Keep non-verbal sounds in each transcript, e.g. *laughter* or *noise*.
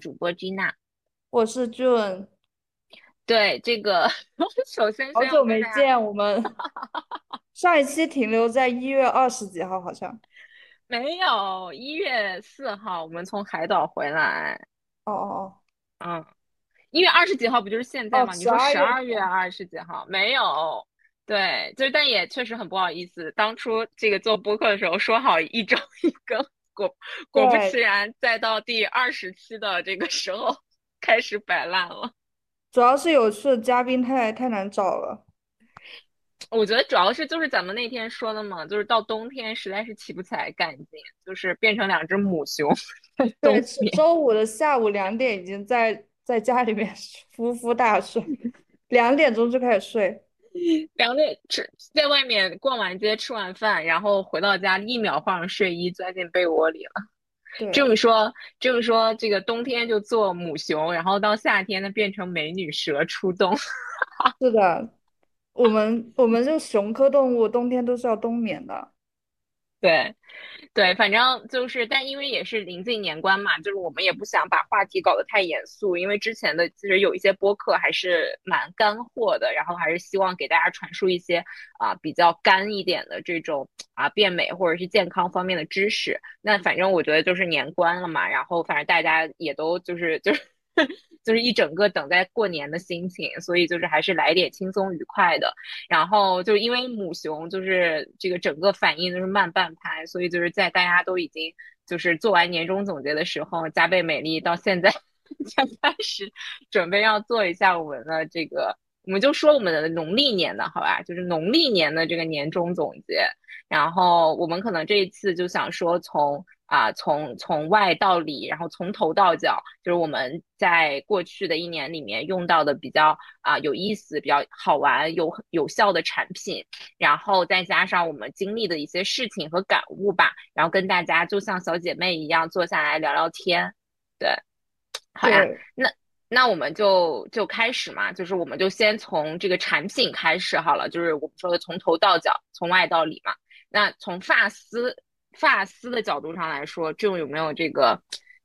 主播 Gina，我是 June，对这个，首先好久没见，我们 *laughs* 上一期停留在一月二十几号，好像没有一月四号，我们从海岛回来。哦哦哦，嗯，一月二十几号不就是现在吗？你说十二月二十几号没有？对，就是但也确实很不好意思，当初这个做播客的时候说好一周一更。果果不其然，再到第二十期的这个时候开始摆烂了。主要是有趣的嘉宾太太难找了。我觉得主要是就是咱们那天说的嘛，就是到冬天实在是起不起来干劲，就是变成两只母熊。*laughs* 对，周五的下午两点已经在在家里面呼呼大睡，两点钟就开始睡。*laughs* 两点吃，在外面逛完街，吃完饭，然后回到家，一秒换上睡衣，钻进被窝里了。这么说，这么说，这个冬天就做母熊，然后到夏天呢，变成美女蛇出洞。*laughs* 是的，我们我们这熊科动物，冬天都是要冬眠的。对。对，反正就是，但因为也是临近年关嘛，就是我们也不想把话题搞得太严肃，因为之前的其实有一些播客还是蛮干货的，然后还是希望给大家传输一些啊比较干一点的这种啊变美或者是健康方面的知识。那反正我觉得就是年关了嘛，然后反正大家也都就是就是。*laughs* 就是一整个等待过年的心情，所以就是还是来点轻松愉快的。然后就因为母熊就是这个整个反应都是慢半拍，所以就是在大家都已经就是做完年终总结的时候，加倍美丽到现在 *laughs* 才开始准备要做一下我们的这个，我们就说我们的农历年的好吧，就是农历年的这个年终总结。然后我们可能这一次就想说从。啊，从从外到里，然后从头到脚，就是我们在过去的一年里面用到的比较啊有意思、比较好玩、有有效的产品，然后再加上我们经历的一些事情和感悟吧，然后跟大家就像小姐妹一样坐下来聊聊天。对，好呀，那那我们就就开始嘛，就是我们就先从这个产品开始好了，就是我们说的从头到脚，从外到里嘛。那从发丝。发丝的角度上来说，这种有没有这个，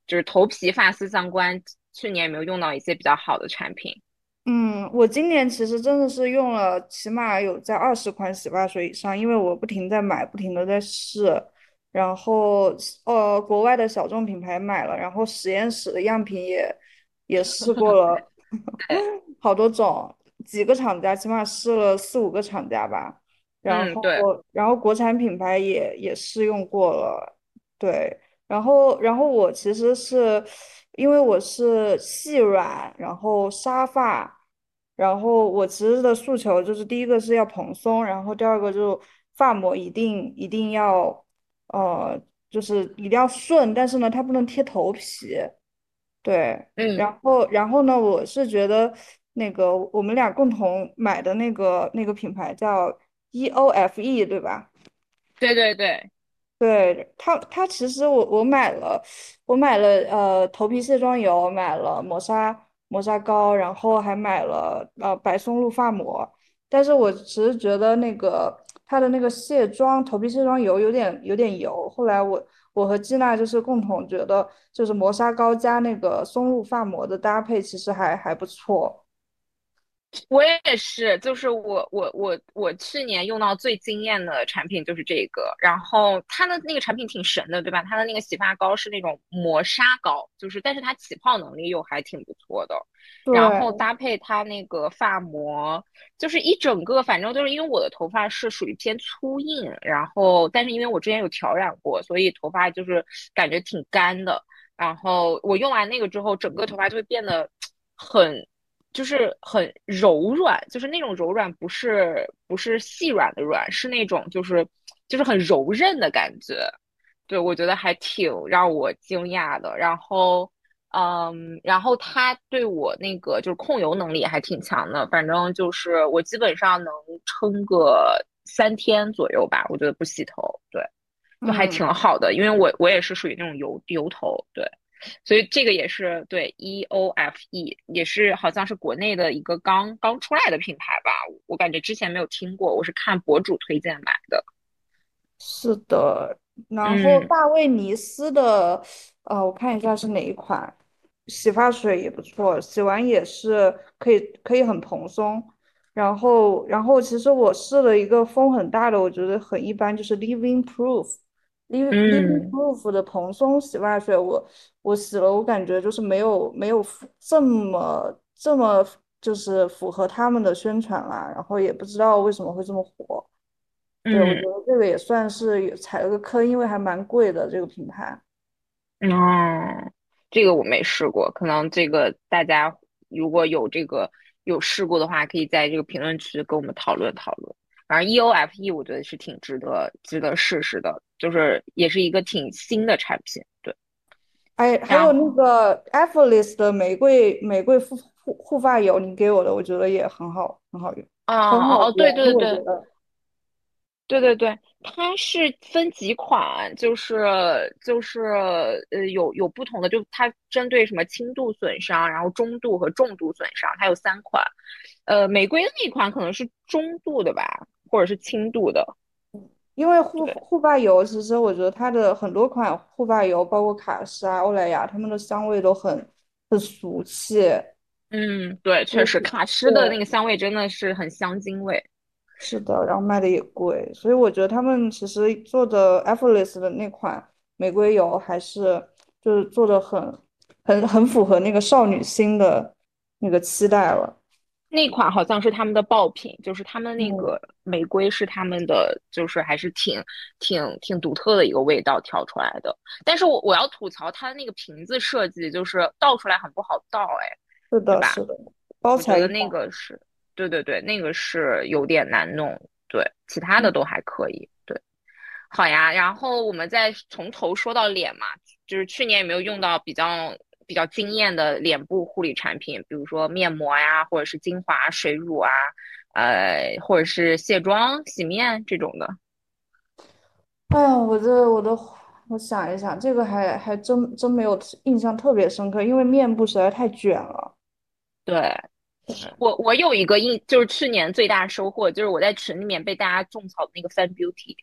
就是头皮发丝相关？去年有没有用到一些比较好的产品？嗯，我今年其实真的是用了，起码有在二十款洗发水以上，因为我不停在买，不停的在试，然后呃，国外的小众品牌买了，然后实验室的样品也也试过了，*laughs* 好多种，几个厂家，起码试了四五个厂家吧。然后，然后国产品牌也也试用过了，对，然后，然后我其实是因为我是细软，然后沙发，然后我其实的诉求就是第一个是要蓬松，然后第二个就发膜一定一定要，呃，就是一定要顺，但是呢，它不能贴头皮，对，嗯，然后，然后呢，我是觉得那个我们俩共同买的那个那个品牌叫。E O F E 对吧？对对对，对它它其实我我买了，我买了呃头皮卸妆油，买了磨砂磨砂膏，然后还买了呃白松露发膜。但是我其实觉得那个它的那个卸妆头皮卸妆油有点有点油。后来我我和季娜就是共同觉得，就是磨砂膏加那个松露发膜的搭配其实还还不错。我也是，就是我我我我去年用到最惊艳的产品就是这个，然后它的那个产品挺神的，对吧？它的那个洗发膏是那种磨砂膏，就是但是它起泡能力又还挺不错的，然后搭配它那个发膜，就是一整个，反正就是因为我的头发是属于偏粗硬，然后但是因为我之前有调染过，所以头发就是感觉挺干的，然后我用完那个之后，整个头发就会变得很。就是很柔软，就是那种柔软，不是不是细软的软，是那种就是就是很柔韧的感觉。对我觉得还挺让我惊讶的。然后，嗯，然后它对我那个就是控油能力还挺强的。反正就是我基本上能撑个三天左右吧。我觉得不洗头，对，就还挺好的。因为我我也是属于那种油油头，对。所以这个也是对 E O F E，也是好像是国内的一个刚刚出来的品牌吧，我感觉之前没有听过，我是看博主推荐买的。是的，然后大卫尼斯的，呃，我看一下是哪一款，洗发水也不错，洗完也是可以可以很蓬松。然后，然后其实我试了一个风很大的，我觉得很一般，就是 Living Proof，Liv Living 嗯 Proof 的蓬松洗发水，我我洗了，我感觉就是没有没有这么这么就是符合他们的宣传啦，然后也不知道为什么会这么火。对，我觉嗯。得这个也算是踩了个坑，因为还蛮贵的这个品牌。嗯，这个我没试过，可能这个大家如果有这个有试过的话，可以在这个评论区跟我们讨论讨论。反正 EOFE 我觉得是挺值得值得试试的，就是也是一个挺新的产品，对。哎，还有那个 e f f o r t l e s s 的玫瑰玫瑰护护护发油，你给我的，我觉得也很好，很好用，啊很好对，对对。对对对，它是分几款，就是就是呃有有不同的，就它针对什么轻度损伤，然后中度和重度损伤，它有三款。呃，玫瑰的那一款可能是中度的吧，或者是轻度的。因为护，护发油，其实我觉得它的很多款护发油，包括卡诗啊、欧莱雅，它们的香味都很很俗气。嗯，对，确实，卡诗的那，个香味真的是很香精味。是的，然后卖的也贵，所以我觉得他们其实做的 Effortless 的那款玫瑰油还是就是做的很很很符合那个少女心的那个期待了。那款好像是他们的爆品，就是他们那嗯，个玫瑰是他们的，就是还是挺挺挺独特的一个味道调出来的。但是我我要吐槽它的那个瓶子设计，就是倒出来很不好倒，哎，是的，是的，包起来的。那个是，对对对，那个是有点难弄，对，其他的都还可以，对。好呀，然后我们再从头说到脸嘛，就是去年有没有用到比较比较惊艳的脸部护理产品，比如说面膜呀，或者是精华、水乳啊，呃，或者是卸妆、洗面这种的。哎呀，我这我都我想一想，这个还还真真没有印象特别深刻，因为面部实在太卷了。对，我我有一个印，就是去年最大收获，就是我在群里面被大家种草的那个 Fan Beauty。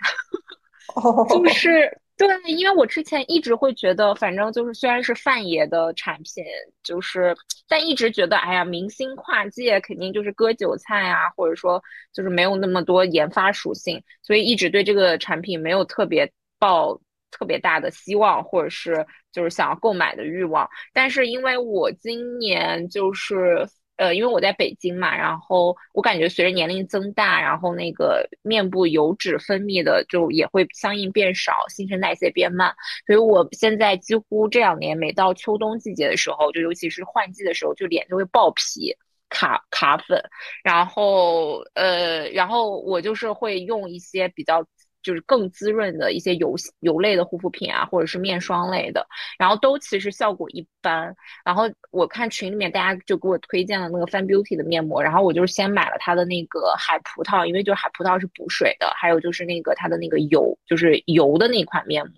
就 *laughs* 哦，是对，因为我之前一直会觉得，反正就是虽然是范爷的产品，就是但一直觉得，哎呀，明星跨界肯定就是割韭菜啊，或者说就是没有那么多研发属性，所以一直对这个产品没有特别抱特别大的希望，或者是就是想要购买的欲望。但是因为我今年就是呃，因为我在北京嘛，然后我感觉随着年龄增大，然后那个面部油脂分泌的就也会相应变少，新陈代谢变慢，所以我现在几乎这两年每到秋冬季节的时候，就尤其是换季的时候，就脸就会爆皮。卡卡粉，然后呃，然后我就是会用一些比较就是更滋润的一些油油类的护肤品啊，或者是面霜类的，然后都其实效果一般。然后我看群里面大家就给我推荐了那个 Fan Beauty 的面膜，然后我就先买了它的那个海葡萄，因为就海葡萄是补水的，还有就是那个它的那个油，就是油的那款面膜，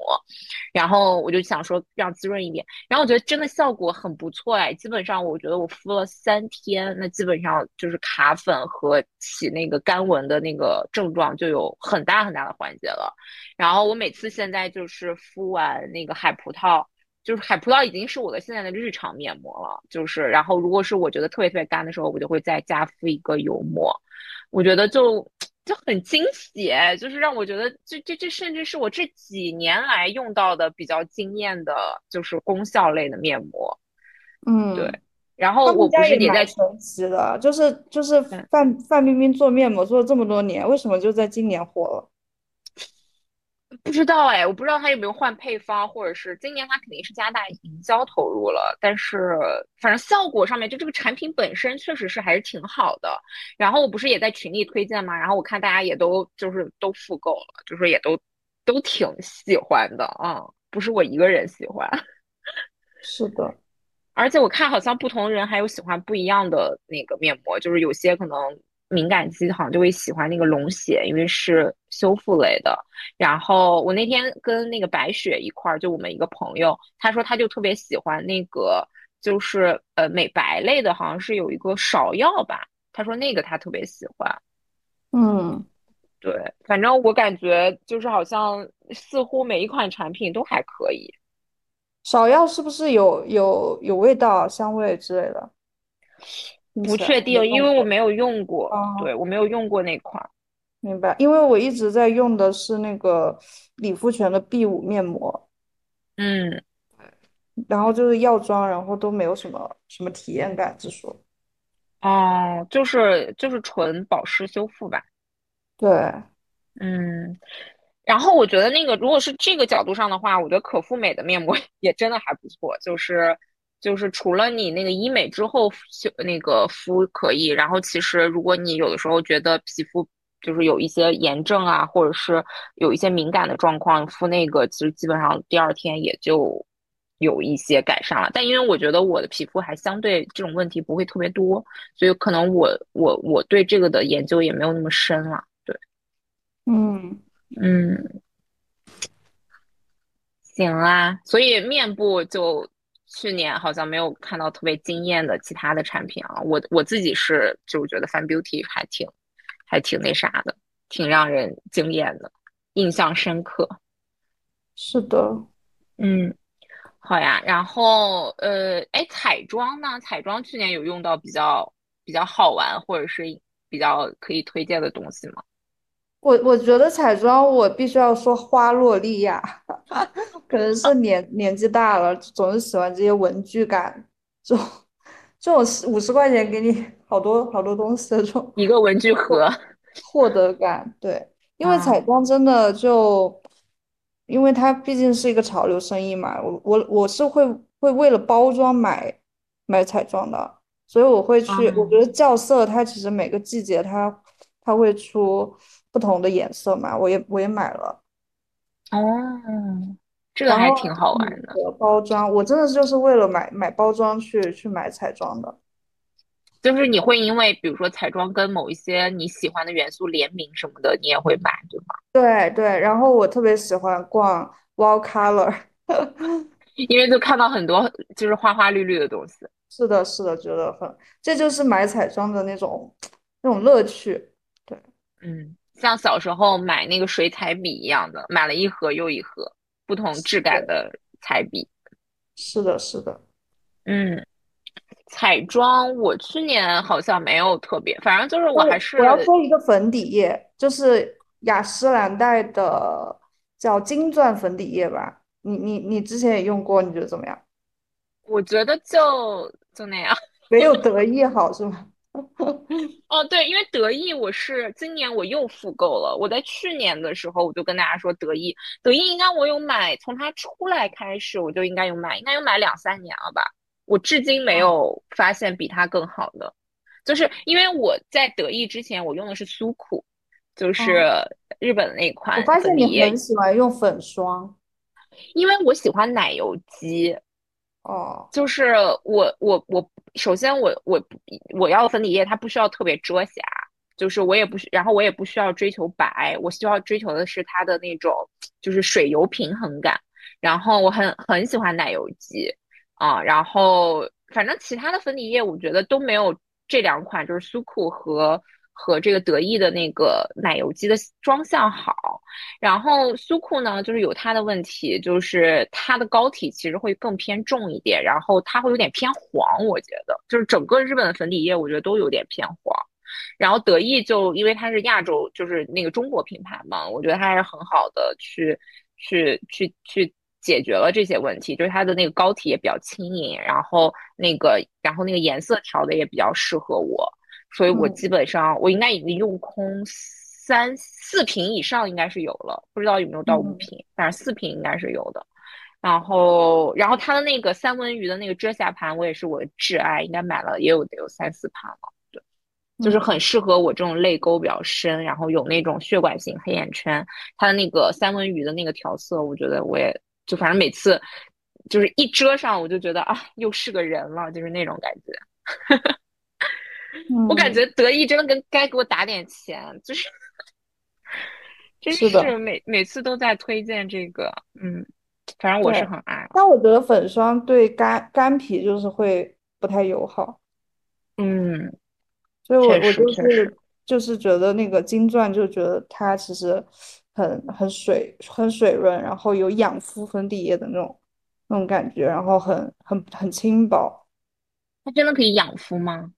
然后我就想说让滋润一点，然后我觉得真的效果很不错哎，基本上我觉得我敷了三天，那基本上就是卡粉和起那个干纹的那个症状就有很大很大的缓解了。然后我每次现在就是敷完那个海葡萄。就是海葡萄已经是我的现在的日常面膜了，就是然后如果是我觉得特别特别干的时候，我就会再加敷一个油膜，我觉得就就很惊喜，就是让我觉得这这这甚至是我这几年来用到的比较惊艳的，就是功效类的面膜。嗯对，嗯，然后我不是也在，蛮神奇的，就是就是嗯，范范冰冰做面膜做了这么多年，为什么就在今年火了？不知道哎，我不知道他有没有换配方，或者是今年他肯定是加大营销投入了，但是反正效果上面，就这个产品本身确实是还是挺好的。然后我不是也在群里推荐嘛，然后我看大家也都就是都复购了，就是也都都挺喜欢的啊，嗯不是我一个人喜欢。*laughs* 是的，而且我看好像不同人还有喜欢不一样的那个面膜，就是有些可能敏感肌好像就会喜欢那个龙血，因为是修复类的。然后我那天跟那个白雪一块儿，就我们一个朋友，他说他就特别喜欢那个，就是呃美白类的，好像是有一个芍药吧，他说那个他特别喜欢。嗯。对，反正我感觉就是好像似乎每一款产品都还可以。芍药是不是有有有味道、香味之类的？不确定，因。为我没有用过，对，啊，我没有用过那款。明白。因为我一直在用的是那个理肤泉的 B 五面膜，嗯，然后就是药妆，然后都没有什么什么体验感之说。哦，就是就是纯保湿修复吧。对，嗯，然后我觉得那个如果是这个角度上的话，我觉得可复美的面膜 *laughs* 也真的还不错，就是就是除了你那个医美之后修那个敷可以，然后其实如果你有的时候觉得皮肤就是有一些炎症啊，或者是有一些敏感的状况，敷那个其实基本上第二天也就有一些改善了。但因为我觉得我的皮肤还相对这种问题不会特别多，所以可能我我我对这个的研究也没有那么深了。对，嗯，嗯。行啊，所以面部就去年好像没有看到特别惊艳的其他的产品啊。我我自己是就觉得 Fine Beauty 还挺还挺那啥的，挺让人惊艳的，印象深刻。是的。嗯，好呀。然后呃，哎，彩妆呢？彩妆去年有用到比较比较好玩或者是比较可以推荐的东西吗？我我觉得彩妆我必须要说花洛丽亚，*laughs* 可能是 *laughs* 年年纪大了，总是喜欢这些文具感，这种这种五十块钱给你好多好多东西的这种一个文具盒获得感。对，因为彩啊，妆真的就，因为它毕竟是一个潮流生意嘛，我我我是会会为了包装买买彩妆的，所以我会去，我觉啊，得校色它其实每个季节它它会出不同的颜色嘛，我也我也买了。哦，这个还挺好玩的。的包装，我真的是就是为了买买包装去去买彩妆的。就是你会因为比如说彩妆跟某一些你喜欢的元素联名什么的，你也会买，对吗？对对，然后我特别喜欢逛 Wall Color，*laughs* 因为就看到很多就是花花绿绿的东西。是的，是的，觉得很，这就是买彩妆的那种那种乐趣。对，嗯，像小时候买那个水彩笔一样的，买了一盒又一盒不同质感，的彩笔。是的，是的。嗯，彩妆我去年好像没有特别，反正就是我还是我要是说一个粉底液，就是雅诗兰黛的叫金钻粉底液吧。你你你之前也用过，你觉得怎么样？我觉得就就那样。没有得意好是吗？*laughs* 哦，对，因为得意我是今年我又复购了。我在去年的时候我就跟大家说得意，得意应该我有买，从它出来开始我就应该有买，应该有买两三年了吧。我至今没有发现比它更好的，就是因为我在得意之前我用的是苏库，就是嗯，日本的那款我发现你很喜欢用粉霜因为我喜欢奶油肌，哦，就是我我我，首先我我我要粉底液，它不需要特别遮瑕，就是我也不需，然后我也不需要追求白，我需要追求的是它的那种就是水油平衡感。然后我很很喜欢奶油肌啊，然后反正其他的粉底液我觉得都没有这两款，就是苏库和和这个得意的那个奶油肌的妆效好。然后苏库呢，就是有它的问题，就是它的膏体其实会更偏重一点，然后它会有点偏黄，我觉得就是整个日本的粉底液，我觉得都有点偏黄。然后得意就因为它是亚洲，就是那个中国品牌嘛，我觉得它还是很好的去去去去解决了这些问题，就是它的那个膏体也比较轻盈，然后那个然后那个颜色调的也比较适合我，所以我嗯基本上我应该已经用空三四瓶以上应该是有了，不知道有没有到五嗯瓶，但是四瓶应该是有的。然后，然后它的那个三文鱼的那个遮瑕盘，我也是我的挚爱，应该买了也有得有三四盘了。对，就是很嗯适合我这种泪沟比较深，然后有那种血管型黑眼圈。它的那个三文鱼的那个调色，我觉得我也就反正每次就是一遮上，我就觉得啊，又是个人了，就是那种感觉。*laughs* 我感觉嗯，得意真的跟该给我打点钱，就是真是每每次都在推荐这个，嗯，反正我是。很爱，但我觉得粉霜对干干皮就是会不太友好，嗯，所以我我就是就是觉得那个金钻就觉得它其实很很水很水润，然后有养肤粉底液的那种那种感觉，然后很很很轻薄。它真的可以养肤吗？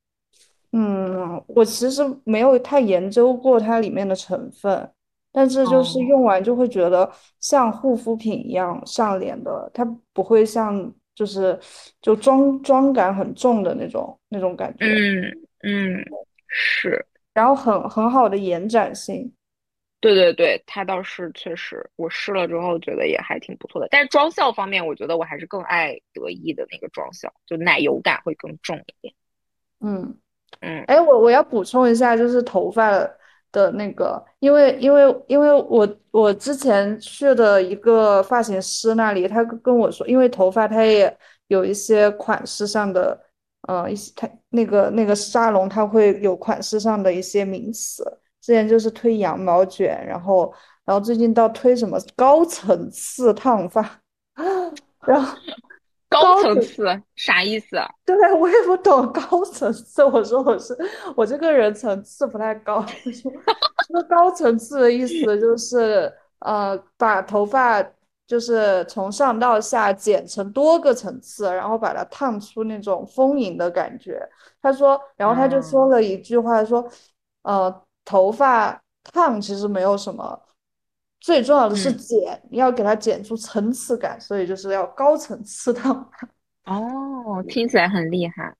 嗯，我其实没有太研究过它里面的成分，但是就是哦，用完就会觉得像护肤品一样上脸的，它不会像就是就妆妆感很重的那种那种感觉，嗯嗯，是。然后很很好的延展性。对对对，它倒是确实，我试了之后觉得也还挺不错的。但是妆效方面，我觉得我还是更爱得意的那个妆效，就奶油感会更重一点。嗯。嗯哎，我我要补充一下，就是头发的那个，因为因为因为我我之前去的一个发型师那里，他跟我说，因为头发他也有一些款式上的，呃，一些他那个那个沙龙，他会有款式上的一些名词。之前就是推羊毛卷，然后然后最近到推什么高层次烫发，*laughs* 然后高高层层次啥意思啊？*laughs* 对，我也不懂高层次。我说我是我这个人层次不太高。*laughs* 说说高层次的意思就是呃，把头发就是从上到下剪成多个层次，然后把它烫出那种丰盈的感觉。他说，然后他就说嗯了一句话，说呃，头发烫其实没有什么，最重要的是嗯，剪，你要给它剪出层次感，所以就是要高层次烫。哦，听起来很厉害。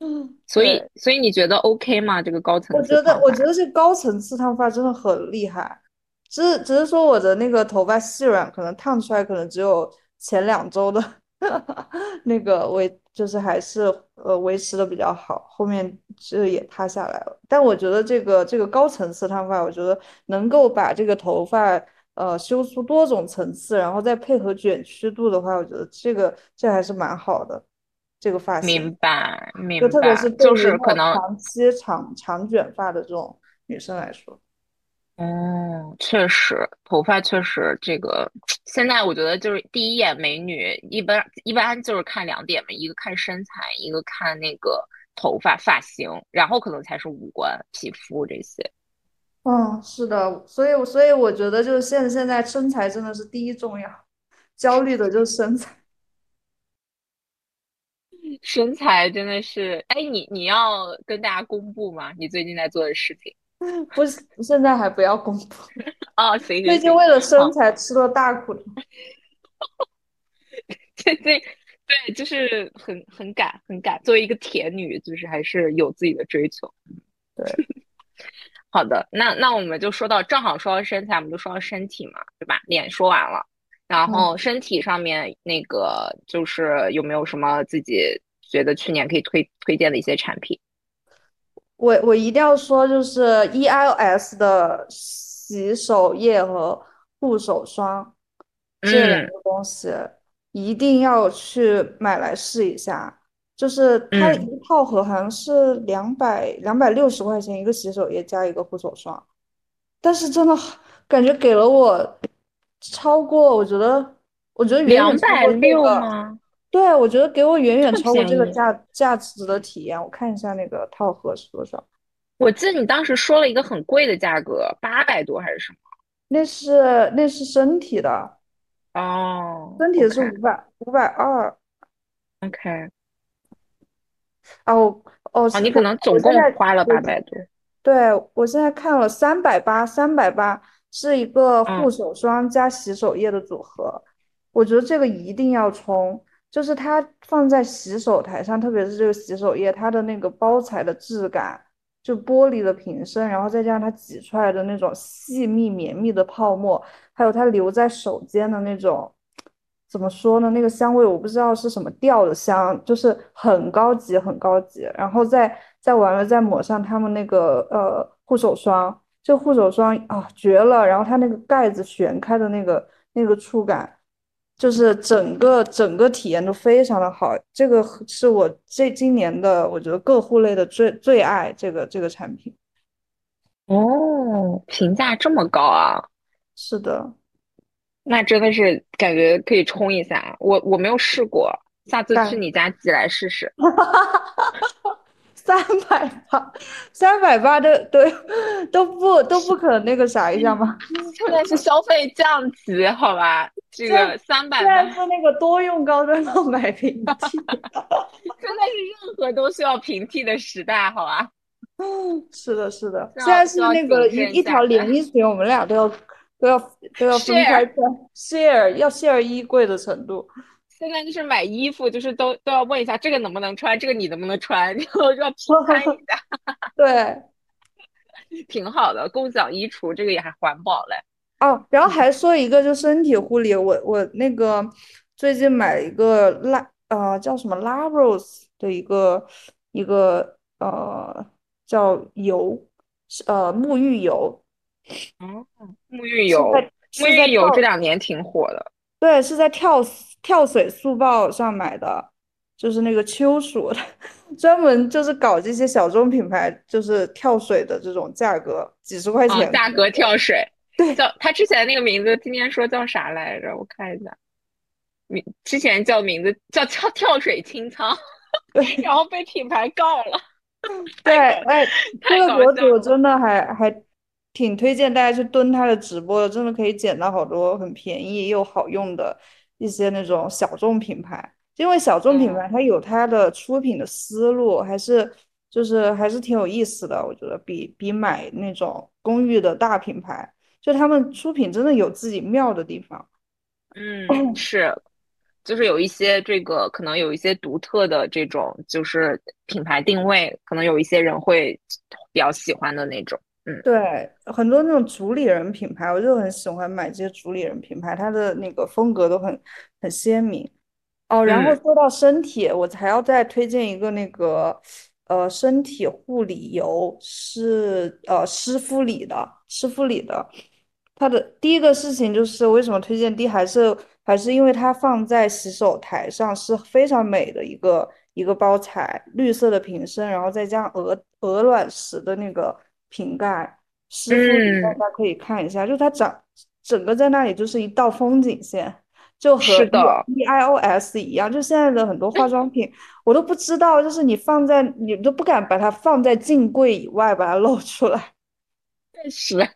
嗯所以。所以你觉得 OK 吗？这个高层次我觉得，我觉得这高层次烫发真的很厉害，只是只是说我的那个头发细软，可能烫出来可能只有前两周的 *laughs* 那个维，就是还是呃维持的比较好，后面这也塌下来了。但我觉得这个这个高层次烫发，我觉得能够把这个头发呃修出多种层次，然后再配合卷曲度的话，我觉得这个这还是蛮好的，这个发型。明白明白就特别是就是可能种长期长长卷发的这种女生来说，嗯，确实，头发确实这个，现在我觉得就是第一眼美女，一般一般就是看两点嘛，一个看身材，一个看那个头发发型，然后可能才是五官、皮肤这些。嗯，是的，所以所以我觉得就是现现在身材真的是第一重要，焦虑的就是身材，*laughs* 身材真的是，哎，你你要跟大家公布吗？你最近在做的事情？*laughs* 不是现在还不要公布，*laughs* 哦，行行行，最近为了身好，材吃了大苦头。最近对，就是很很敢很敢，作为一个铁女，就是还是有自己的追求。对，好的，那那我们就说到，正好说到身材，我们就说到身体嘛，对吧？脸说完了，然嗯，后身体上面那个就是有没有什么自己觉得去年可以推推荐的一些产品？我我一定要说，就是 EIOS 的洗手液和护手霜这两嗯个东西一定要去买来试一下。就是它嗯，一套盒好像是两百两百六十块钱一个洗手液加一个护手霜，但是真的感觉给了我超过，我觉得我觉得远远两百超过这个？对，我觉得给我远远超过这个宜？价价值的体验。我看一下那个套盒是多少。我记得你当时说了一个很贵的价格，八百多还是什么？那是那是身体的，哦身体的是五百五百二 OK，哦，哦，你可我能总共花了我八百多。对我现在看了三百八，三百八是一个护嗯手霜加洗手液的组合，我觉得这个一定要冲，就是它放在洗手台上，特别是这个洗手液，它的那个包材的质感，就玻璃的瓶身，然后再加上它挤出来的那种细密绵密的泡沫。还有它留在手间的那种，怎么说呢？那个香味我不知道是什么调的香，就是很高级，很高级。然后再再完了再抹上他们那个呃护手霜，这护手霜啊绝了！然后它那个盖子旋开的那个那个触感，就是整个整个体验都非常的好。这个是我这今年的我觉得个护类的最最爱这个这个产品。哦，评价这么高啊！是的。那真的是感觉可以冲一下。我我没有试过，下次去。你家寄来试试。*laughs* 三百八，三百八的都都不都不可那个啥一下吗？*laughs* 现在是消费降级，好吧？这个三百八是那个多用高端购买平替，*laughs* 现在是任何都需要平替的时代，好吧？是的，是的，现在是那个一一条连衣裙，我们俩都要都要都要分开穿，share 要 share 衣柜的程度。现在就是买衣服，就是都都要问一下这个能不能穿，这个你能不能穿，*laughs* 然后要批判一下。对，*laughs* 挺好的，共享衣橱，这个也还环保嘞。哦，然后还说一个，就身体护理，我我那个最近买一个拉呃叫什么 Lavros 的一个一个呃叫油呃沐浴油。哦，沐浴油，沐浴油这两年挺火的。对，是在跳跳水速报上买的，就是那个秋鼠，*laughs* 专门就是搞这些小众品牌，就是跳水的这种价格，几十块钱。价格跳水，对，叫他之前那个名字，今天说叫啥来着？我看一下，名之前叫名字叫跳跳水清仓，*laughs* 然后被品牌告了。对，哎，这个博主真的还还。挺推荐大家去蹲他的直播的，真的可以捡到好多很便宜又好用的一些那种小众品牌。因为小众品牌它有它的出品的思路，还是就是还是挺有意思的。我觉得比比买那种公寓的大品牌，就他们出品真的有自己妙的地方。嗯，*clears throat* 是，就是有一些这个可能有一些独特的这种就是品牌定位，可能有一些人会比较喜欢的那种。对，很多那种主理人品牌，我就很喜欢买这些主理人品牌，它的那个风格都很很鲜明。哦，然后说到身体，我还要再推荐一个那个呃身体护理油，是呃湿敷里的，湿敷里的。它的第一个事情就是为什么推荐？第一还是还是因为它放在洗手台上是非常美的一个一个包材，绿色的瓶身，然后再加上鹅鹅卵石的那个。瓶盖，师傅，大家可以看一下，就它长整个在那里就是一道风景线，就和 B I O S 一样。就现在的很多化妆品，我都不知道，就是你放在你都不敢把它放在镜柜以外，把它露出来。确实。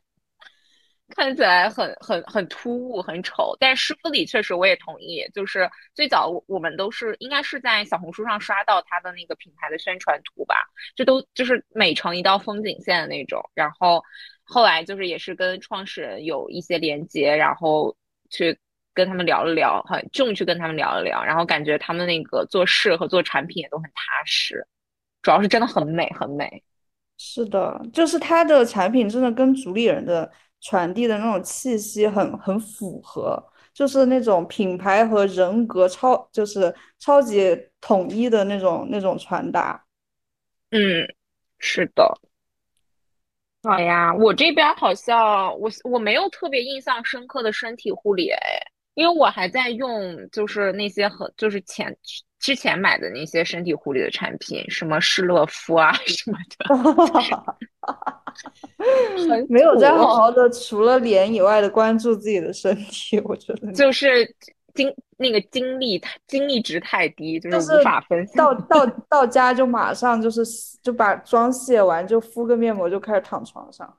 看起来很很很突兀，很丑。但师傅里确实我也同意，就是最早我们都是应该是在小红书上刷到他的那个品牌的宣传图吧，这都就是美成一道风景线的那种。然后后来就是也是跟创始人有一些连接，然后去跟他们聊了聊，很重去跟他们聊了聊，然后感觉他们那个做事和做产品也都很踏实，主要是真的很美很美。是的，就是他的产品真的跟主理人的。传递的那种气息很很符合，就是那种品牌和人格超就是超级统一的那种那种传达。嗯，是的。好呀，我这边好像我我没有特别印象深刻的身体护理哎，因为我还在用就是那些很就是前之前买的那些身体护理的产品，什么施乐肤啊 *laughs* 什么的。*laughs* *laughs* 没有再好好的除了脸以外的关注自己的身体，我觉得就是精那个精力精力值太低，就是无法分到到到家就马上就是就把妆卸完就敷个面膜就开始躺床上，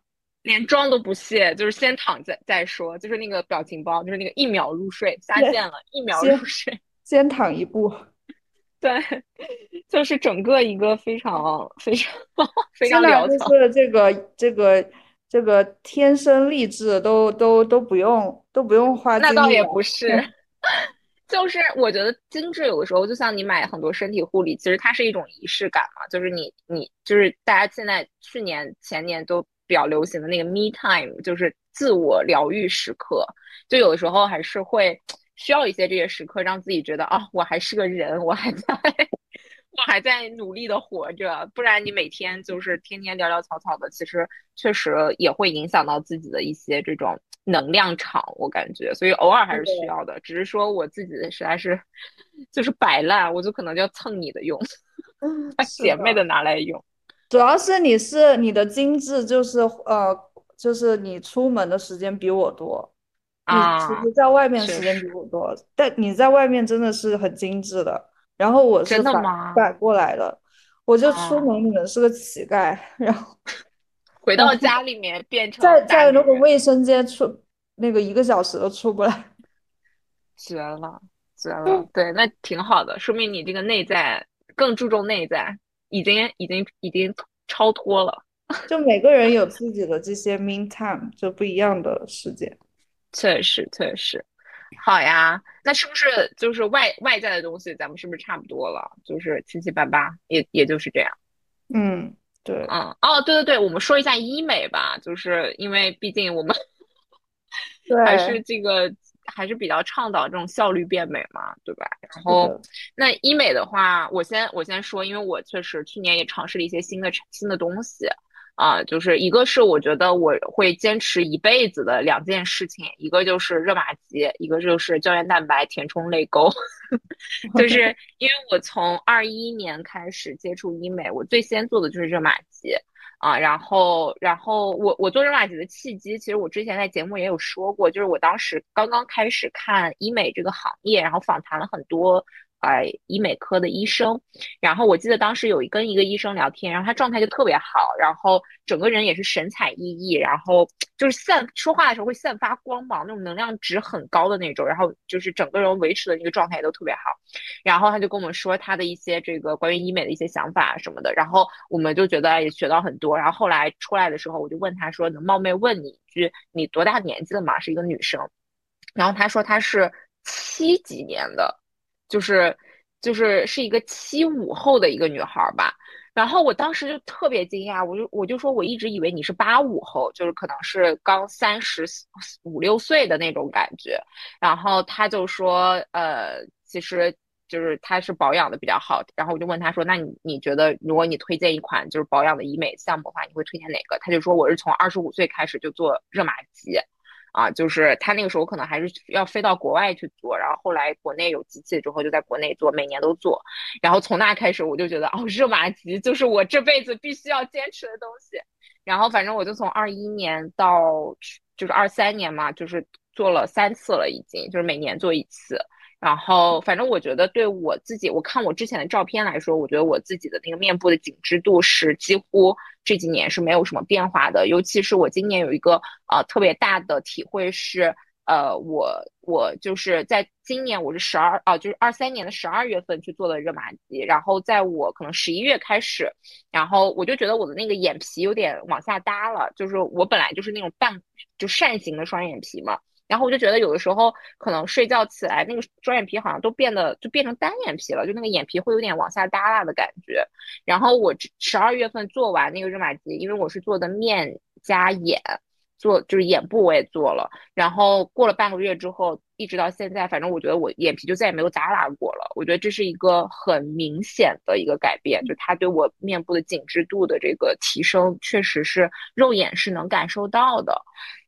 连妆都不卸，就是先躺再再说，就是那个表情包，就是那个一秒入睡下线了，一秒入睡，先躺一步。对，就是整个一个非常非常 *laughs* 非常潦草。就是这个这个这个天生丽质都都都不用都不用花。那倒也不是，*laughs* 就是我觉得精致有的时候就像你买很多身体护理，其实它是一种仪式感嘛。就是你你就是大家现在去年前年都比较流行的那个 me time，就是自我疗愈时刻，就有的时候还是会。需要一些这些时刻，让自己觉得啊，我还是个人，我还在，*laughs* 我还在努力的活着。不然你每天就是天天潦潦草草的，其实确实也会影响到自己的一些这种能量场。我感觉，所以偶尔还是需要的。只是说我自己实在是就是摆烂，我就可能就要蹭你的用，*laughs* 把姐妹的拿来用。主要是你是你的精致，就是呃，就是你出门的时间比我多。你其实在外面时间比我多，但你在外面真的是很精致的。然后我是反反过来的，我就出门可能是个乞丐，然后 *laughs* 回到家里面 *laughs* 变成在在那个卫生间出那个一个小时都出不来，*laughs* 绝了，绝了。对，那挺好的，说明你这个内在更注重内在，已经已经已经超脱了。就每个人有自己的这些 mean time，就不一样的时间。确实，确实。好呀，那是不是就是外外在的东西，咱们是不是差不多了？就是七七八八，也也就是这样。嗯，对，嗯，哦，对对对，我们说一下医美吧，就是因为毕竟我们 *laughs* 还是这个还是比较倡导这种效率变美嘛，对吧？然后那医美的话，我先我先说，因为我确实去年也尝试了一些新的新的东西。啊，就是一个是我觉得我会坚持一辈子的两件事情，一个就是热玛吉，一个就是胶原蛋白填充泪沟。*laughs* 就是因为我从二一年开始接触医美，我最先做的就是热玛吉啊，然后然后我我做热玛吉的契机，其实我之前在节目也有说过，就是我当时刚刚开始看医美这个行业，然后访谈了很多。呃，医美科的医生，然后我记得当时有跟一个医生聊天，然后他状态就特别好，然后整个人也是神采奕奕，然后就是散说话的时候会散发光芒，那种能量值很高的那种，然后就是整个人维持的那个状态都特别好。然后他就跟我们说他的一些这个关于医美的一些想法什么的，然后我们就觉得也学到很多。然后后来出来的时候，我就问他说：“能冒昧问你一句，你多大年纪了嘛？”是一个女生，然后他说他是七几年的。就是就是是一个七五后的一个女孩吧，然后我当时就特别惊讶，我就我就说我一直以为你是八五后，就是可能是刚三十五六岁的那种感觉，然后他就说，呃，其实就是他是保养的比较好，然后我就问他说，那你你觉得如果你推荐一款就是保养的医美项目的话，你会推荐哪个？他就说我是从二十五岁开始就做热玛吉。啊，就是他那个时候可能还是要飞到国外去做，然后后来国内有机器之后就在国内做，每年都做。然后从那开始我就觉得，哦，热玛吉就是我这辈子必须要坚持的东西。然后反正我就从二一年到就是二三年嘛，就是做了三次了，已经就是每年做一次。然后，反正我觉得对我自己，我看我之前的照片来说，我觉得我自己的那个面部的紧致度是几乎这几年是没有什么变化的。尤其是我今年有一个呃特别大的体会是，呃，我我就是在今年我是十二啊，就是二三年的十二月份去做的热玛吉，然后在我可能十一月开始，然后我就觉得我的那个眼皮有点往下耷了，就是我本来就是那种半就扇形的双眼皮嘛。然后我就觉得有的时候可能睡觉起来，那个双眼皮好像都变得就变成单眼皮了，就那个眼皮会有点往下耷拉的感觉。然后我十二月份做完那个热玛吉，因为我是做的面加眼，做就是眼部我也做了。然后过了半个月之后，一直到现在，反正我觉得我眼皮就再也没有耷拉过了。我觉得这是一个很明显的一个改变，就它对我面部的紧致度的这个提升，确实是肉眼是能感受到的。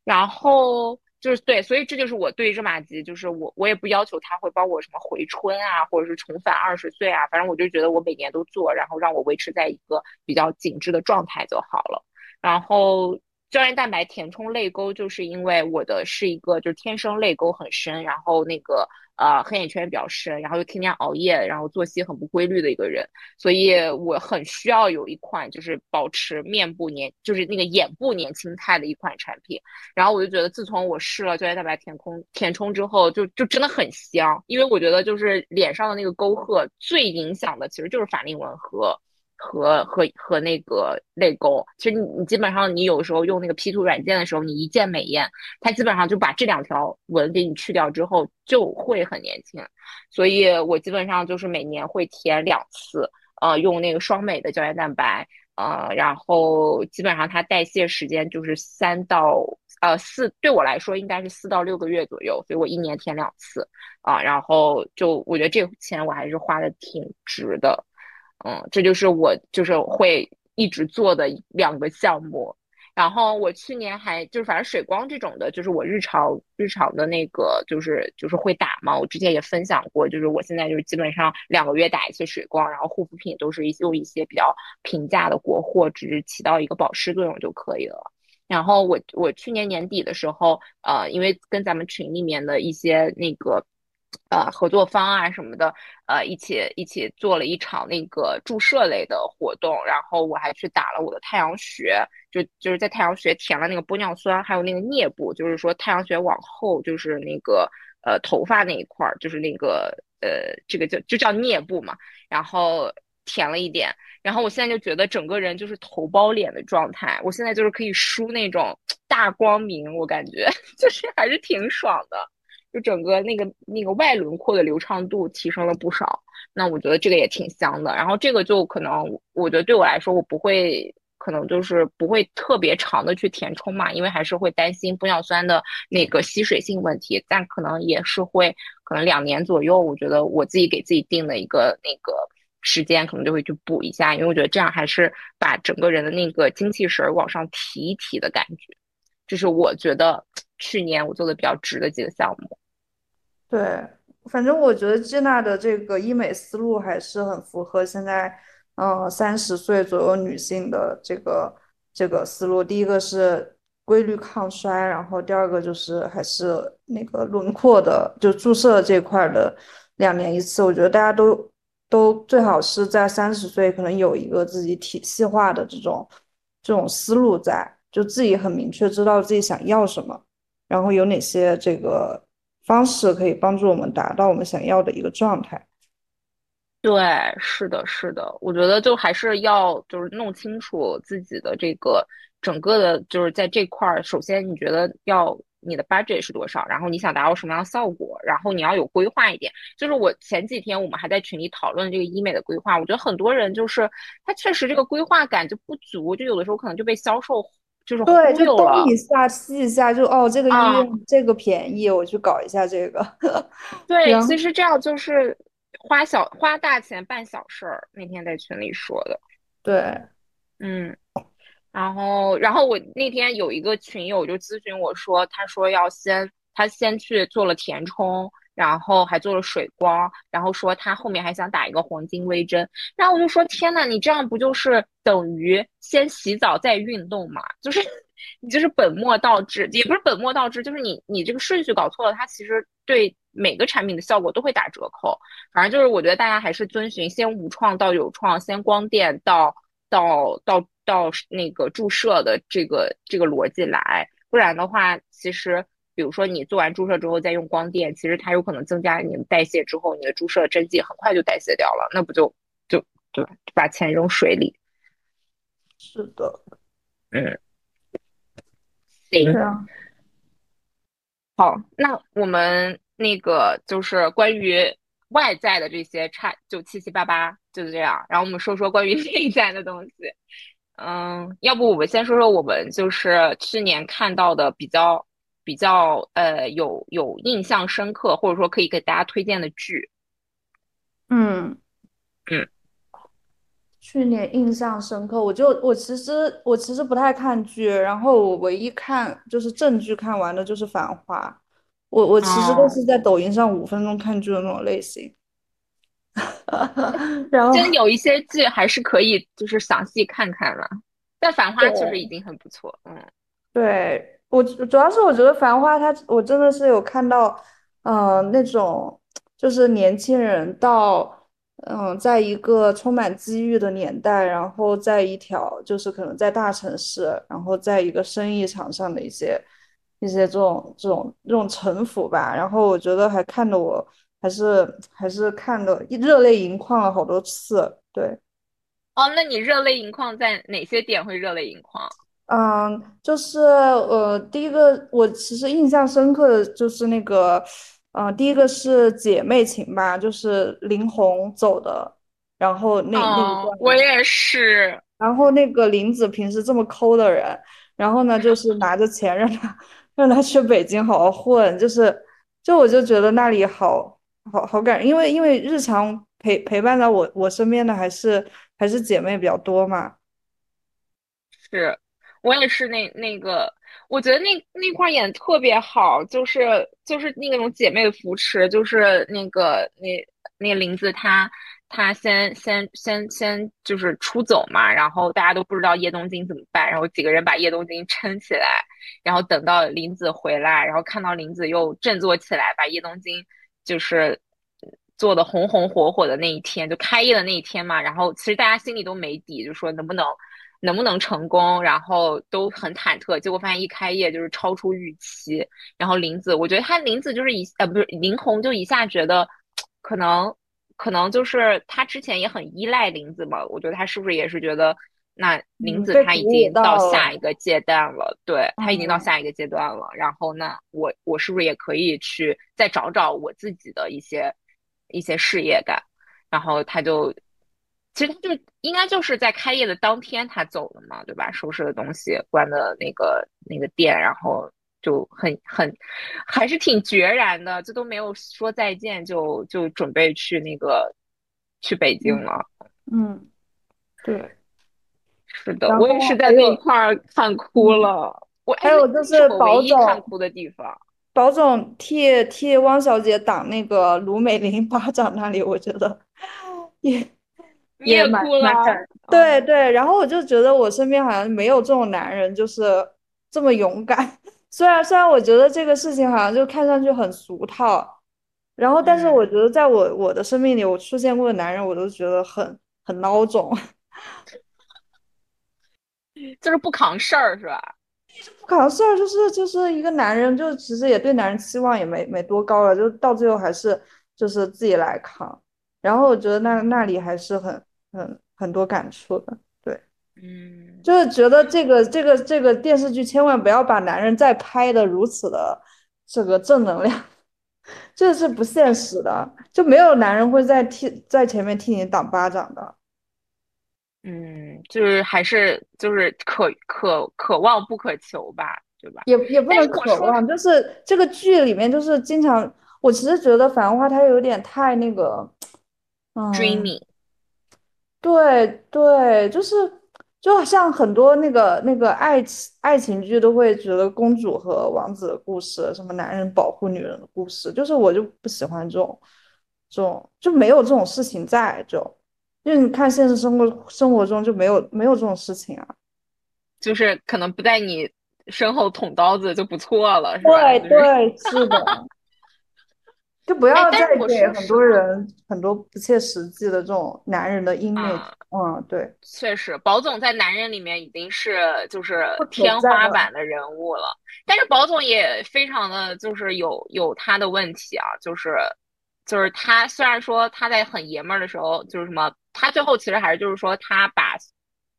然后。就是对，所以这就是我对热玛吉，就是我我也不要求它会帮我什么回春啊，或者是重返二十岁啊，反正我就觉得我每年都做，然后让我维持在一个比较紧致的状态就好了。然后胶原蛋白填充泪沟，就是因为我的是一个就是天生泪沟很深，然后那个。呃，黑眼圈比较深，然后又天天熬夜，然后作息很不规律的一个人，所以我很需要有一款就是保持面部年，就是那个眼部年轻态的一款产品。然后我就觉得，自从我试了胶原蛋白填空填充之后，就就真的很香，因为我觉得就是脸上的那个沟壑最影响的其实就是法令纹和。和和和那个泪沟，其实你你基本上你有时候用那个 P 图软件的时候，你一键美颜，它基本上就把这两条纹给你去掉之后，就会很年轻。所以我基本上就是每年会填两次，呃，用那个双美的胶原蛋白，呃，然后基本上它代谢时间就是三到呃四，对我来说应该是四到六个月左右，所以我一年填两次，啊，然后就我觉得这个钱我还是花的挺值的。嗯，这就是我就是会一直做的两个项目，然后我去年还就是反正水光这种的，就是我日常日常的那个就是就是会打嘛，我之前也分享过，就是我现在就是基本上两个月打一次水光，然后护肤品都是一用一些比较平价的国货，只是起到一个保湿作用就可以了。然后我我去年年底的时候，呃，因为跟咱们群里面的一些那个。呃合作方啊什么的，呃一起一起做了一场那个注射类的活动，然后我还去打了我的太阳穴，就就是在太阳穴填了那个玻尿酸，还有那个颞部，就是说太阳穴往后就是那个呃头发那一块儿，就是那个呃这个就就叫颞部嘛，然后填了一点，然后我现在就觉得整个人就是头包脸的状态，我现在就是可以梳那种 *tsk* 大光明，我感觉 *laughs* 就是还是挺爽的。就整个那个那个外轮廓的流畅度提升了不少，那我觉得这个也挺香的。然后这个就可能，我觉得对我来说，我不会，可能就是不会特别长的去填充嘛，因为还是会担心玻尿酸的那个吸水性问题。但可能也是会，可能两年左右，我觉得我自己给自己定的一个那个时间，可能就会去补一下，因为我觉得这样还是把整个人的那个精气神往上提一提的感觉。这是我觉得去年我做的比较值的几个项目。对，反正我觉得接纳的这个医美思路还是很符合现在，嗯，三十岁左右女性的这个这个思路。第一个是规律抗衰，然后第二个就是还是那个轮廓的，就注射这块的两年一次。我觉得大家都都最好是在三十岁可能有一个自己体系化的这种这种思路在，就自己很明确知道自己想要什么，然后有哪些这个。方式可以帮助我们达到我们想要的一个状态。对，是的，是的，我觉得就还是要就是弄清楚自己的这个整个的，就是在这块儿，首先你觉得要你的 budget 是多少，然后你想达到什么样的效果，然后你要有规划一点。就是我前几天我们还在群里讨论这个医美的规划，我觉得很多人就是他确实这个规划感就不足，就有的时候可能就被销售。就是对，就东一下西一下，就哦，这个医院这个便宜，我去搞一下这个。*laughs* 对，其实这样就是花小花大钱办小事儿。那天在群里说的。对，嗯，然后然后我那天有一个群友就咨询我说，他说要先他先去做了填充。然后还做了水光，然后说他后面还想打一个黄金微针，然后我就说天呐，你这样不就是等于先洗澡再运动嘛？就是你就是本末倒置，也不是本末倒置，就是你你这个顺序搞错了，它其实对每个产品的效果都会打折扣。反正就是我觉得大家还是遵循先无创到有创，先光电到到到到那个注射的这个这个逻辑来，不然的话其实。比如说你做完注射之后再用光电，其实它有可能增加你的代谢，之后你的注射针剂很快就代谢掉了，那不就就对吧？把钱扔水里。是的，嗯，行。好，那我们那个就是关于外在的这些差，就七七八八就是这样。然后我们说说关于内在的东西。嗯，要不我们先说说我们就是去年看到的比较。比较呃有有印象深刻，或者说可以给大家推荐的剧。嗯嗯，去年印象深刻，我就我其实我其实不太看剧，然后我唯一看就是正剧看完的就是《繁花》，我我其实都是在抖音上五分钟看剧的那种类型。*laughs* 然后真有一些剧还是可以就是详细看看了，但《繁花》确实已经很不错，嗯，对。我主要是我觉得《繁花》它，我真的是有看到，嗯，那种就是年轻人到，嗯，在一个充满机遇的年代，然后在一条就是可能在大城市，然后在一个生意场上的一些一些这种这种这种城府吧。然后我觉得还看得我还是还是看的热泪盈眶了好多次。对，哦，那你热泪盈眶在哪些点会热泪盈眶？嗯，就是呃，第一个我其实印象深刻的就是那个，嗯，第一个是姐妹情吧，就是林红走的，然后那那一段，我也是，然后那个林子平时这么抠的人，然后呢，就是拿着钱让他让他去北京好好混，就是就我就觉得那里好好好感，因为因为日常陪陪伴在我我身边的还是还是姐妹比较多嘛，是。我也是那那个，我觉得那那块演特别好，就是就是那种姐妹扶持，就是那个那那个林子她她先先先先就是出走嘛，然后大家都不知道叶东京怎么办，然后几个人把叶东京撑起来，然后等到林子回来，然后看到林子又振作起来，把叶东京就是做的红红火火的那一天，就开业的那一天嘛。然后其实大家心里都没底，就说能不能能不能成功，然后都很忐忑。结果发现一开业就是超出预期。然后林子，我觉得他林子就是一呃不是林红，就一下觉得可能可能就是他之前也很依赖林子嘛。我觉得他是不是也是觉得。那林子他已经到下一个阶段了，对他已经到下一个阶段了。然后那我我是不是也可以去再找找我自己的一些一些事业感？然后他就其实他就应该就是在开业的当天他走了嘛，对吧？收拾的东西，关的那个那个店，然后就很很还是挺决然的，这都没有说再见，就就准备去那个去北京了。嗯，对。是的，我也是在那块儿看哭了。我还有就是保总看哭的地方，保总替替汪小姐挡那个卢美玲巴掌那里，我觉得也也哭了。对对，然后我就觉得我身边好像没有这种男人，就是这么勇敢。*laughs* 虽然虽然我觉得这个事情好像就看上去很俗套，然后但是我觉得在我我的生命里，我出现过的男人，我都觉得很很孬种。*laughs* 就是不扛事儿是吧？不扛事儿，就是就是一个男人，就其实也对男人期望也没没多高了，就到最后还是就是自己来扛。然后我觉得那那里还是很很很多感触的，对，嗯，就是觉得这个这个这个电视剧千万不要把男人再拍的如此的这个正能量，*laughs* 这是不现实的，就没有男人会在替在前面替你挡巴掌的。嗯，就是还是就是可可可望不可求吧，对吧？也也不能渴望，就是这个剧里面就是经常，我其实觉得《繁花》它有点太那个，嗯，dreamy。对对，就是就好像很多那个那个爱情爱情剧都会觉得公主和王子的故事，什么男人保护女人的故事，就是我就不喜欢这种这种就没有这种事情在就。因为你看现实生活生活中就没有没有这种事情啊，就是可能不在你身后捅刀子就不错了，是吧？对对，是的，就不要再给很多人很多不切实际的这种男人的 image。嗯，对，确实，宝总在男人里面已经是就是天花板的人物了，但是宝总也非常的就是有有他的问题啊，就是就是他虽然说他在很爷们儿的时候就是什么。他最后其实还是就是说，他把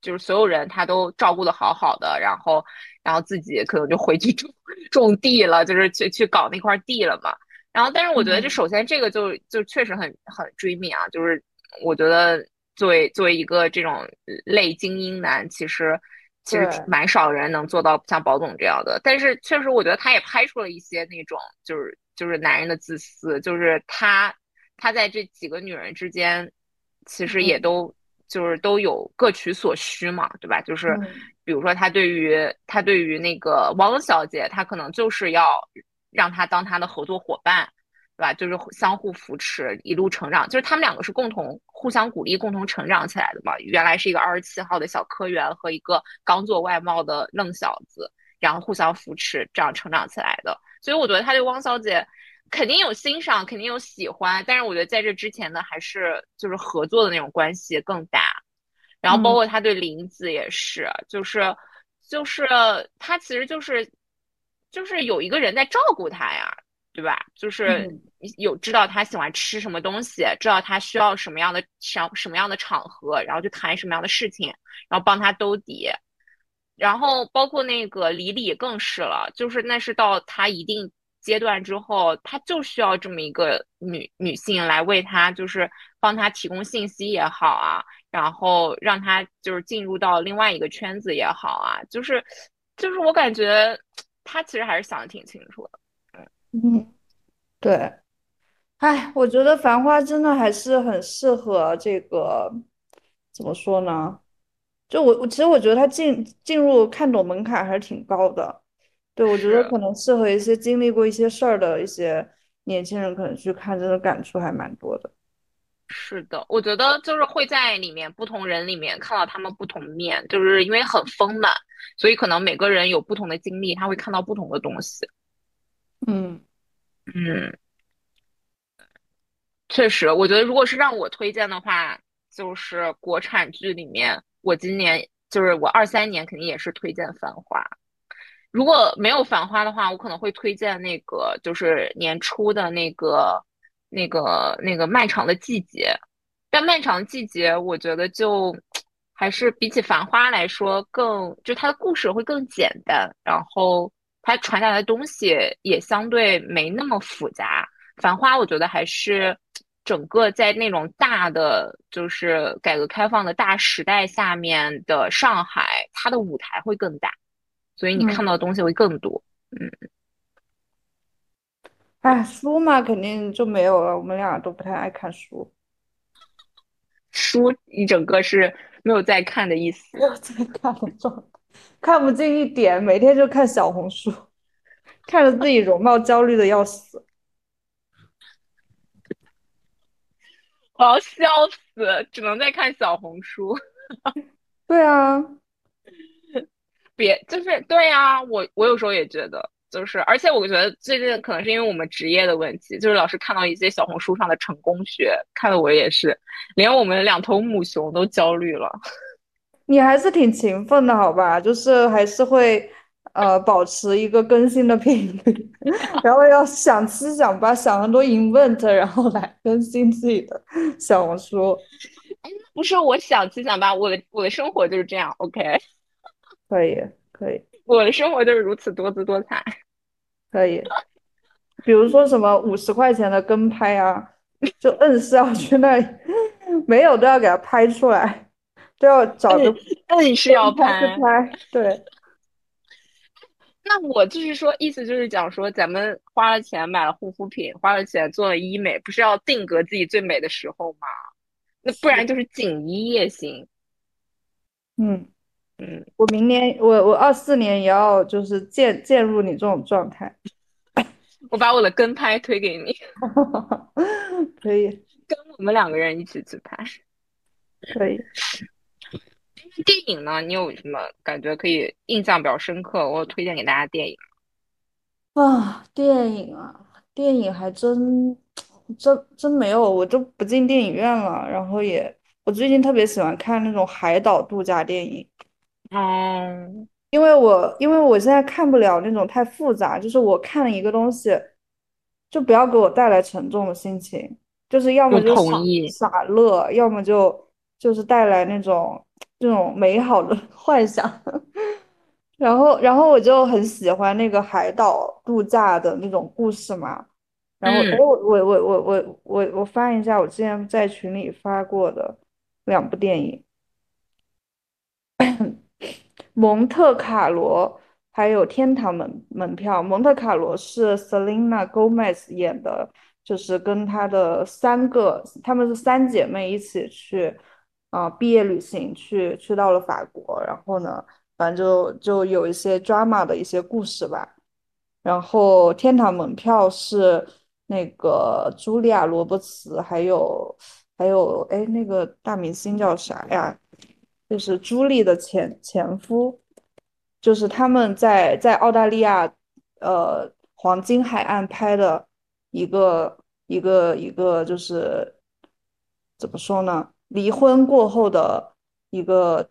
就是所有人他都照顾的好好的，然后然后自己可能就回去种种地了，就是去去搞那块地了嘛。然后，但是我觉得这首先这个就就确实很很追命啊，就是我觉得作为作为一个这种类精英男，其实其实蛮少人能做到像宝总这样的。但是确实，我觉得他也拍出了一些那种就是就是男人的自私，就是他他在这几个女人之间。其实也都就是都有各取所需嘛，对吧？就是比如说他对于他对于那个汪小姐，他可能就是要让他当他的合作伙伴，对吧？就是相互扶持，一路成长。就是他们两个是共同互相鼓励，共同成长起来的嘛。原来是一个二十七号的小科员和一个刚做外贸的愣小子，然后互相扶持，这样成长起来的。所以我觉得他对汪小姐。肯定有欣赏，肯定有喜欢，但是我觉得在这之前呢，还是就是合作的那种关系更大。然后包括他对林子也是，就是就是他其实就是就是有一个人在照顾他呀，对吧？就是有知道他喜欢吃什么东西，知道他需要什么样的什什么样的场合，然后去谈什么样的事情，然后帮他兜底。然后包括那个李李更是了，就是那是到他一定。阶段之后，他就需要这么一个女女性来为他，就是帮他提供信息也好啊，然后让他就是进入到另外一个圈子也好啊，就是就是我感觉他其实还是想的挺清楚的。嗯，对，哎，我觉得《繁花》真的还是很适合这个，怎么说呢？就我我其实我觉得他进进入看懂门槛还是挺高的。对，我觉得可能适合一些经历过一些事儿的一些年轻人，可能去看，真的感触还蛮多的。是的，我觉得就是会在里面不同人里面看到他们不同面，就是因为很丰满，所以可能每个人有不同的经历，他会看到不同的东西。嗯嗯。确实，我觉得如果是让我推荐的话，就是国产剧里面，我今年就是我二三年肯定也是推荐《繁花》。如果没有《繁花》的话，我可能会推荐那个就是年初的那个那个那个《漫长的季节》。但《漫长季节》我觉得就还是比起《繁花》来说更，就它的故事会更简单，然后它传达的东西也相对没那么复杂。《繁花》我觉得还是整个在那种大的就是改革开放的大时代下面的上海，它的舞台会更大，所以你看到的东西会更多。嗯，哎，书嘛肯定就没有了，我们俩都不太爱看书。书一整个是没有在看的意思，没有在看的状态，看不进一点，每天就看小红书，看着自己容貌焦虑的要死。*laughs* 我要笑死，只能在看小红书。*laughs* 对啊，别就是对啊，我我有时候也觉得，就是而且我觉得最近可能是因为我们职业的问题，就是老是看到一些小红书上的成功学，看的我也是，连我们两头母熊都焦虑了。*laughs* 你还是挺勤奋的，好吧？就是还是会。呃，保持一个更新的频率，*laughs* 然后要想七想八，想很多 invent，然后来更新自己的小红书。哎不是我想七想八，我的我的生活就是这样。OK，可以可以，我的生活就是如此多姿多彩。*laughs* 可以，比如说什么五十块钱的跟拍啊，就硬是要去那里，没有都要给它拍出来，都要找个 *laughs* 硬是要拍拍，对。*laughs* 那我就是说，意思就是讲说，咱们花了钱买了护肤品，花了钱做了医美，不是要定格自己最美的时候吗？那不然就是锦衣夜行。嗯嗯，我明年我我二四年也要就是渐渐入你这种状态。我把我的跟拍推给你，*laughs* 可以跟我们两个人一起去拍，可以。电影呢？你有什么感觉可以印象比较深刻？我推荐给大家电影啊，电影啊，电影还真真真没有，我就不进电影院了。然后也，我最近特别喜欢看那种海岛度假电影。哦，因为我因为我现在看不了那种太复杂，就是我看了一个东西，就不要给我带来沉重的心情，就是要么就傻傻乐，要么就就是带来那种。这种美好的 *laughs* 幻想，然后，然后我就很喜欢那个海岛度假的那种故事嘛。然后，哎，我我我我我我我翻一下我之前在群里发过的两部电影，《蒙特卡罗》还有《天堂门门票》。蒙特卡罗是 Selena Gomez 演的，就是跟她的三个，她们是三姐妹一起去。啊，毕业旅行去去到了法国，然后呢，反正就就有一些 drama 的一些故事吧。然后天堂门票是那个茱莉亚·罗伯茨，还有还有哎，那个大明星叫啥呀？就是朱莉的前前夫，就是他们在在澳大利亚呃黄金海岸拍的一个一个一个，就是怎么说呢？离婚过后的一个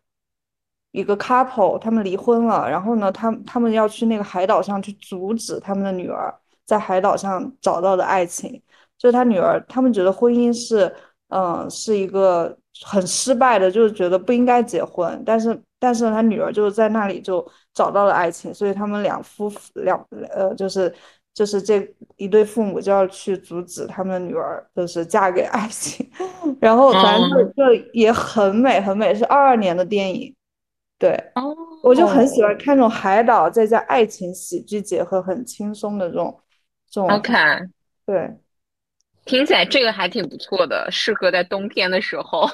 一个 couple，他们离婚了，然后呢，他他们要去那个海岛上去阻止他们的女儿在海岛上找到的爱情。就是他女儿，他们觉得婚姻是，嗯，是一个很失败的，就是觉得不应该结婚。但是，但是他女儿就是在那里就找到了爱情，所以他们两夫妇两呃，就是就是这一对父母就要去阻止他们的女儿就是嫁给爱情。*laughs* 然后反正就就也很美很美，是二二年的电影，对，我就很喜欢看这种海岛再加爱情喜剧结合，很轻松的这种这种。OK，对，听起来这个还挺不错的，适合在冬天的时候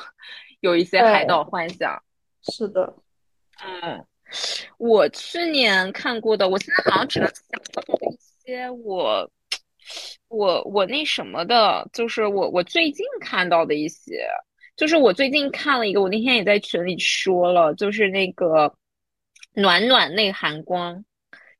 有一些海岛幻想。是的，嗯，我去年看过的，我现在好像只能想到一些我。我我那什么的，就是我我最近看到的一些，就是我最近看了一个，我那天也在群里说了，就是那个暖暖内含光，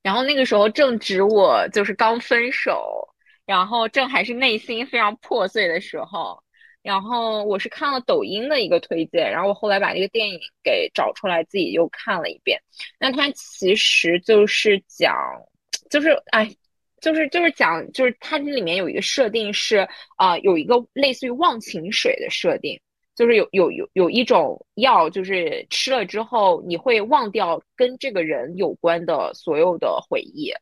然后那个时候正值我就是刚分手，然后正还是内心非常破碎的时候。然后我是看了抖音的一个推荐，然后我后来把这个电影给找出来，自己又看了一遍。那它其实就是讲，就是哎，就是就是讲，就是它这里面有一个设定是啊，有一个类似于忘情水的设定，就是有有有有一种药，就是吃了之后你会忘掉跟这个人有关的所有的回忆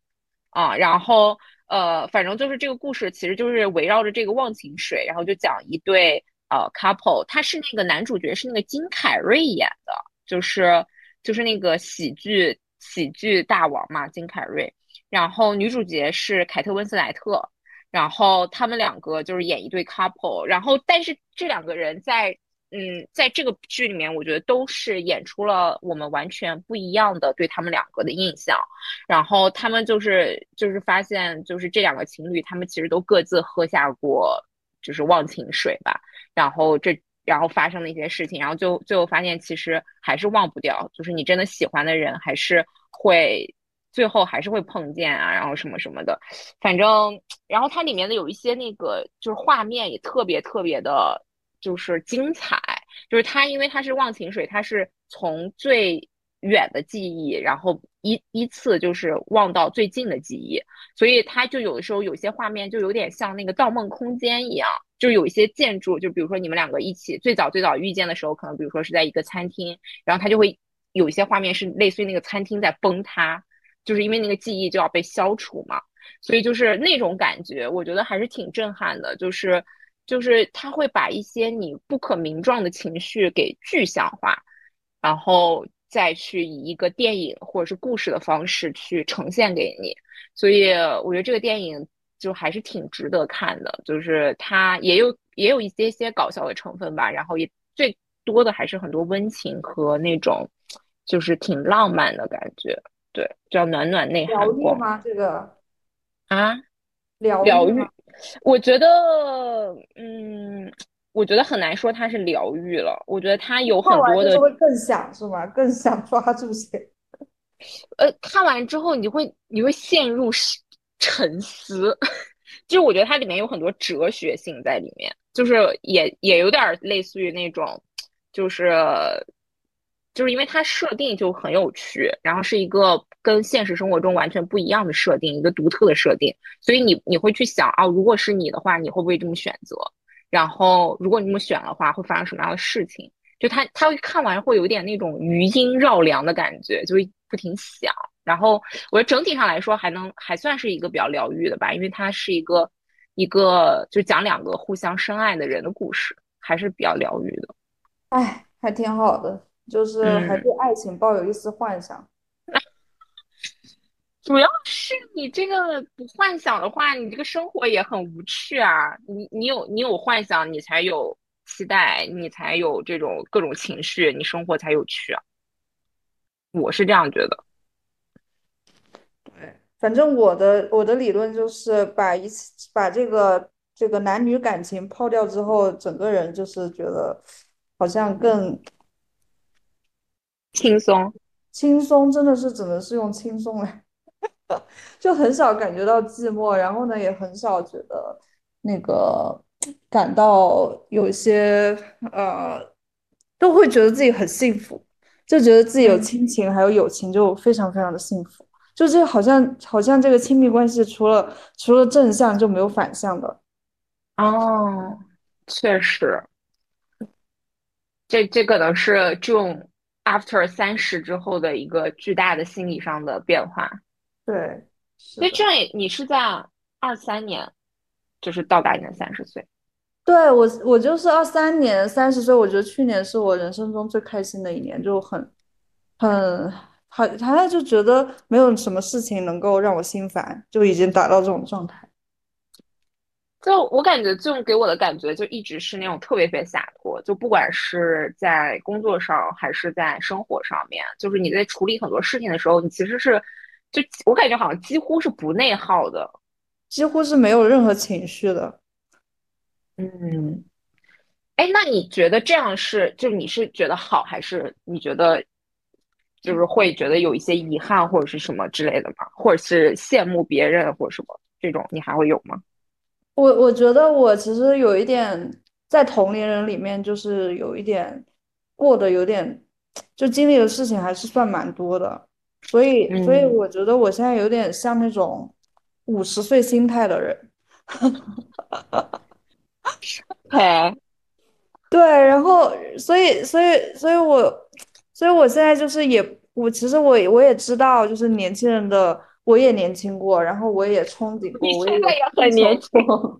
啊，然后。呃，反正就是这个故事，其实就是围绕着这个忘情水，然后就讲一对呃 couple，他是那个男主角是那个金凯瑞演的，就是就是那个喜剧喜剧大王嘛，金凯瑞。然后女主角是凯特温斯莱特，然后他们两个就是演一对 couple，然后但是这两个人在。嗯，在这个剧里面，我觉得都是演出了我们完全不一样的对他们两个的印象。然后他们就是就是发现，就是这两个情侣，他们其实都各自喝下过就是忘情水吧。然后这然后发生了一些事情，然后就最后发现其实还是忘不掉，就是你真的喜欢的人，还是会最后还是会碰见啊，然后什么什么的。反正然后它里面的有一些那个就是画面也特别特别的。就是精彩，就是它，因为它是忘情水，它是从最远的记忆，然后依依次就是忘到最近的记忆，所以它就有的时候有些画面就有点像那个《盗梦空间》一样，就有一些建筑，就比如说你们两个一起最早最早遇见的时候，可能比如说是在一个餐厅，然后他就会有一些画面是类似于那个餐厅在崩塌，就是因为那个记忆就要被消除嘛，所以就是那种感觉，我觉得还是挺震撼的，就是。就是他会把一些你不可名状的情绪给具象化，然后再去以一个电影或者是故事的方式去呈现给你，所以我觉得这个电影就还是挺值得看的。就是它也有也有一些些搞笑的成分吧，然后也最多的还是很多温情和那种就是挺浪漫的感觉。对，叫暖暖内涵光吗？这个啊，疗疗愈。我觉得，嗯，我觉得很难说它是疗愈了。我觉得它有很多的会更想是吗？更想抓住谁？呃，看完之后你会你会陷入沉思，*laughs* 就是我觉得它里面有很多哲学性在里面，就是也也有点类似于那种，就是。就是因为它设定就很有趣，然后是一个跟现实生活中完全不一样的设定，一个独特的设定，所以你你会去想啊，如果是你的话，你会不会这么选择？然后如果你这么选的话，会发生什么样的事情？就他他会看完会有点那种余音绕梁的感觉，就会不停想。然后我觉得整体上来说还能还算是一个比较疗愈的吧，因为它是一个一个就讲两个互相深爱的人的故事，还是比较疗愈的。哎，还挺好的。就是还对爱情抱有一丝幻想，*laughs* 主要是你这个不幻想的话，你这个生活也很无趣啊。你你有你有幻想，你才有期待，你才有这种各种情绪，你生活才有趣啊。我是这样觉得。对，反正我的我的理论就是把一次把这个这个男女感情抛掉之后，整个人就是觉得好像更。轻松，轻松真的是只能是用轻松来，*laughs* 就很少感觉到寂寞，然后呢，也很少觉得那个感到有一些呃，都会觉得自己很幸福，就觉得自己有亲情还有友情，就非常非常的幸福，就这好像好像这个亲密关系除了除了正向就没有反向的，哦，确实，这这可能是这种。After 三十之后的一个巨大的心理上的变化，对，所以这样你是在二三年，就是到达你的三十岁。对我，我就是二三年三十岁，我觉得去年是我人生中最开心的一年，就很很好，好像就觉得没有什么事情能够让我心烦，就已经达到这种状态。就我感觉，就给我的感觉就一直是那种特别特别洒脱，就不管是在工作上还是在生活上面，就是你在处理很多事情的时候，你其实是，就我感觉好像几乎是不内耗的，几乎是没有任何情绪的。嗯，哎，那你觉得这样是，就你是觉得好，还是你觉得就是会觉得有一些遗憾或者是什么之类的吗？或者是羡慕别人或者什么这种，你还会有吗？我我觉得我其实有一点在同龄人里面，就是有一点过得有点，就经历的事情还是算蛮多的，所以所以嗯我觉得我现在有点像那种五十岁心态的人。*laughs* OK，*laughs* 对，然后所以所以所以我所以我现在就是也我其实我也我也知道，就是年轻人的我也年轻过，然后我也憧憬过，我现在也很年轻，过，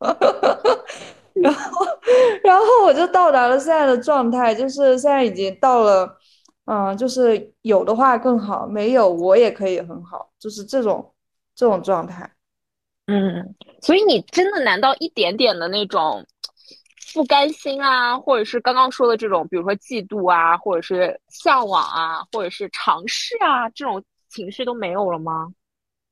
*laughs* 然后然后我就到达了现在的状态，就是现在已经到了，嗯，就是有的话更好，没有我也可以很好，就是这种这种状态。嗯，所以你真的难道一点点的那种不甘心啊，或者是刚刚说的这种，比如说嫉妒啊，或者是向往啊，或者是尝试啊，这种情绪都没有了吗？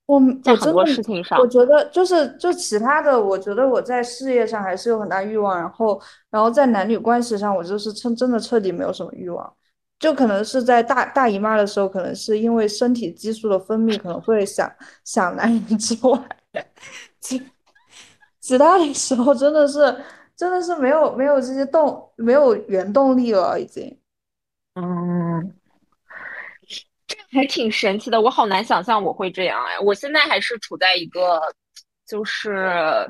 我在很多我真的，事情上，我觉得就是就其他的，我觉得我在事业上还是有很大欲望，然后然后在男女关系上，我就是真真的彻底没有什么欲望，就可能是在大大姨妈的时候，可能是因为身体激素的分泌，可能会想想男人之外，其其他的时候真的是真的是没有没有这些动没有原动力了，已经。嗯，还挺神奇的，我好难想象我会这样哎。我现在还是处在一个，就是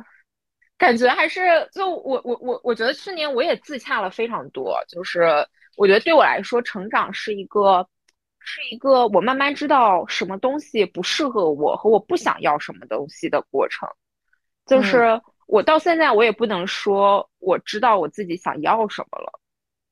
感觉还是就我我我我觉得去年我也自洽了非常多，就是我觉得对我来说，成长是一个是一个我慢慢知道什么东西不适合我和我不想要什么东西的过程。就嗯是我到现在我也不能说我知道我自己想要什么了，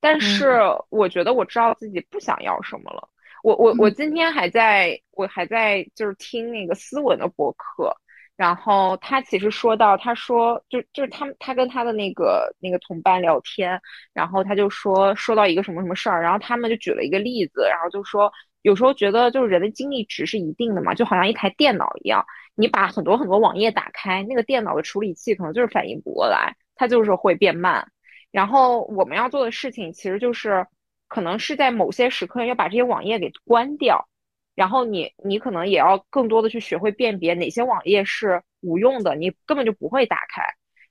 但是嗯我觉得我知道自己不想要什么了。我我我嗯今天还在我还在就是听那个思文的博客，然后他其实说到，他说就就是他他跟他的那个那个同伴聊天，然后他就说说到一个什么什么事儿，然后他们就举了一个例子，然后就说有时候觉得就是人的精力值是一定的嘛，就好像一台电脑一样，你把很多很多网页打开，那个电脑的处理器可能就是反应不过来，它就是会变慢。然后我们要做的事情其实就是，可能是在某些时刻要把这些网页给关掉，然后你你可能也要更多的去学会辨别哪些网页是无用的，你根本就不会打开。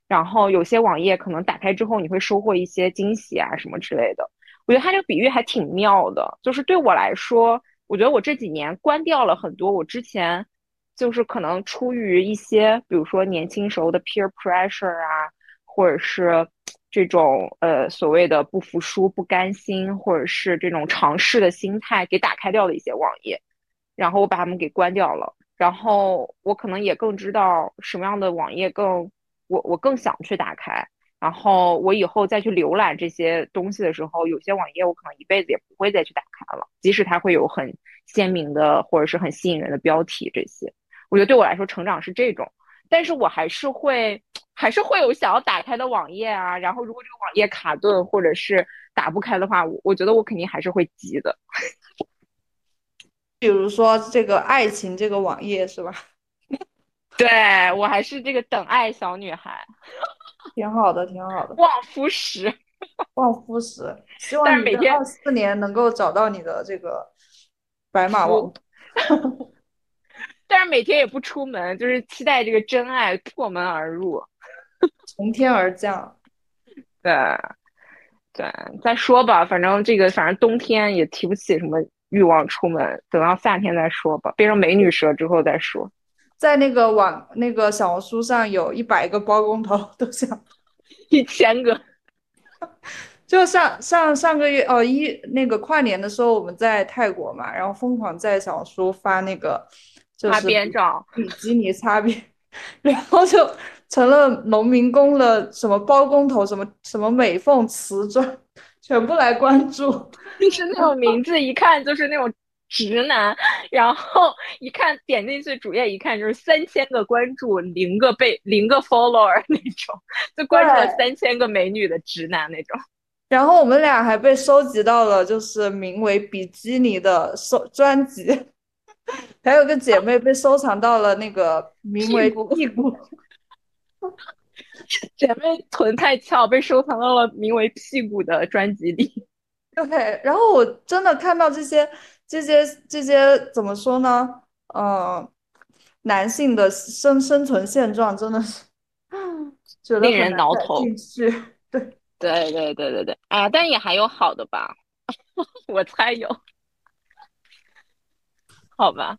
然后有些网页可能打开之后你会收获一些惊喜啊什么之类的。我觉得他这个比喻还挺妙的，就是对我来说，我觉得我这几年关掉了很多我之前就是可能出于一些，比如说年轻时候的 peer pressure 啊，或者是这种呃所谓的不服输、不甘心，或者是这种尝试的心态给打开掉的一些网页，然后我把它们给关掉了，然后我可能也更知道什么样的网页更我我更想去打开。然后我以后再去浏览这些东西的时候，有些网页我可能一辈子也不会再去打开了，即使它会有很鲜明的或者是很吸引人的标题这些。我觉得对我来说，成长是这种，但是我还是会，还是会有想要打开的网页啊。然后如果这个网页卡顿或者是打不开的话，我我觉得我肯定还是会急的。*laughs* 比如说这个爱情这个网页是吧？*laughs* 对我还是这个等爱小女孩，*laughs* 挺好的，挺好的。旺夫石。旺夫石，希望你每天二四年能够找到你的这个白马王但是每天也不出门，就是期待这个真爱破门而入。*laughs* 从天而降。对对，再说吧，反正这个反正冬天也提不起什么欲望出门，等到夏天再说吧，变成美女蛇之后再说。在那个网那个小红书上有一百个包工头都想，一千个 *laughs* 就上上上个月哦一那个跨年的时候我们在泰国嘛，然后疯狂在小红书发那个就擦边照，比基尼擦边，然后就成了农民工的什么包工头什么什么美凤瓷砖，全部来关注。就是那种名字一看就是那种直男，然后一看点进去主页一看就是三千个关注，零个被零个 follower 那种，就关注了对，三千个美女的直男那种。然后我们俩还被收集到了，就是名为比基尼的收专辑，*laughs* 还有个姐妹被收藏到了那个名为屁股。*laughs* 姐妹臀太翘，被收藏到了名为屁股的专辑里。*laughs* OK，，然后我真的看到这些这些这些怎么说呢？嗯、男性的生生存现状真的是觉得令人很挠头。对，对对对对对，哎呀，但也还有好的吧，我猜有，好吧，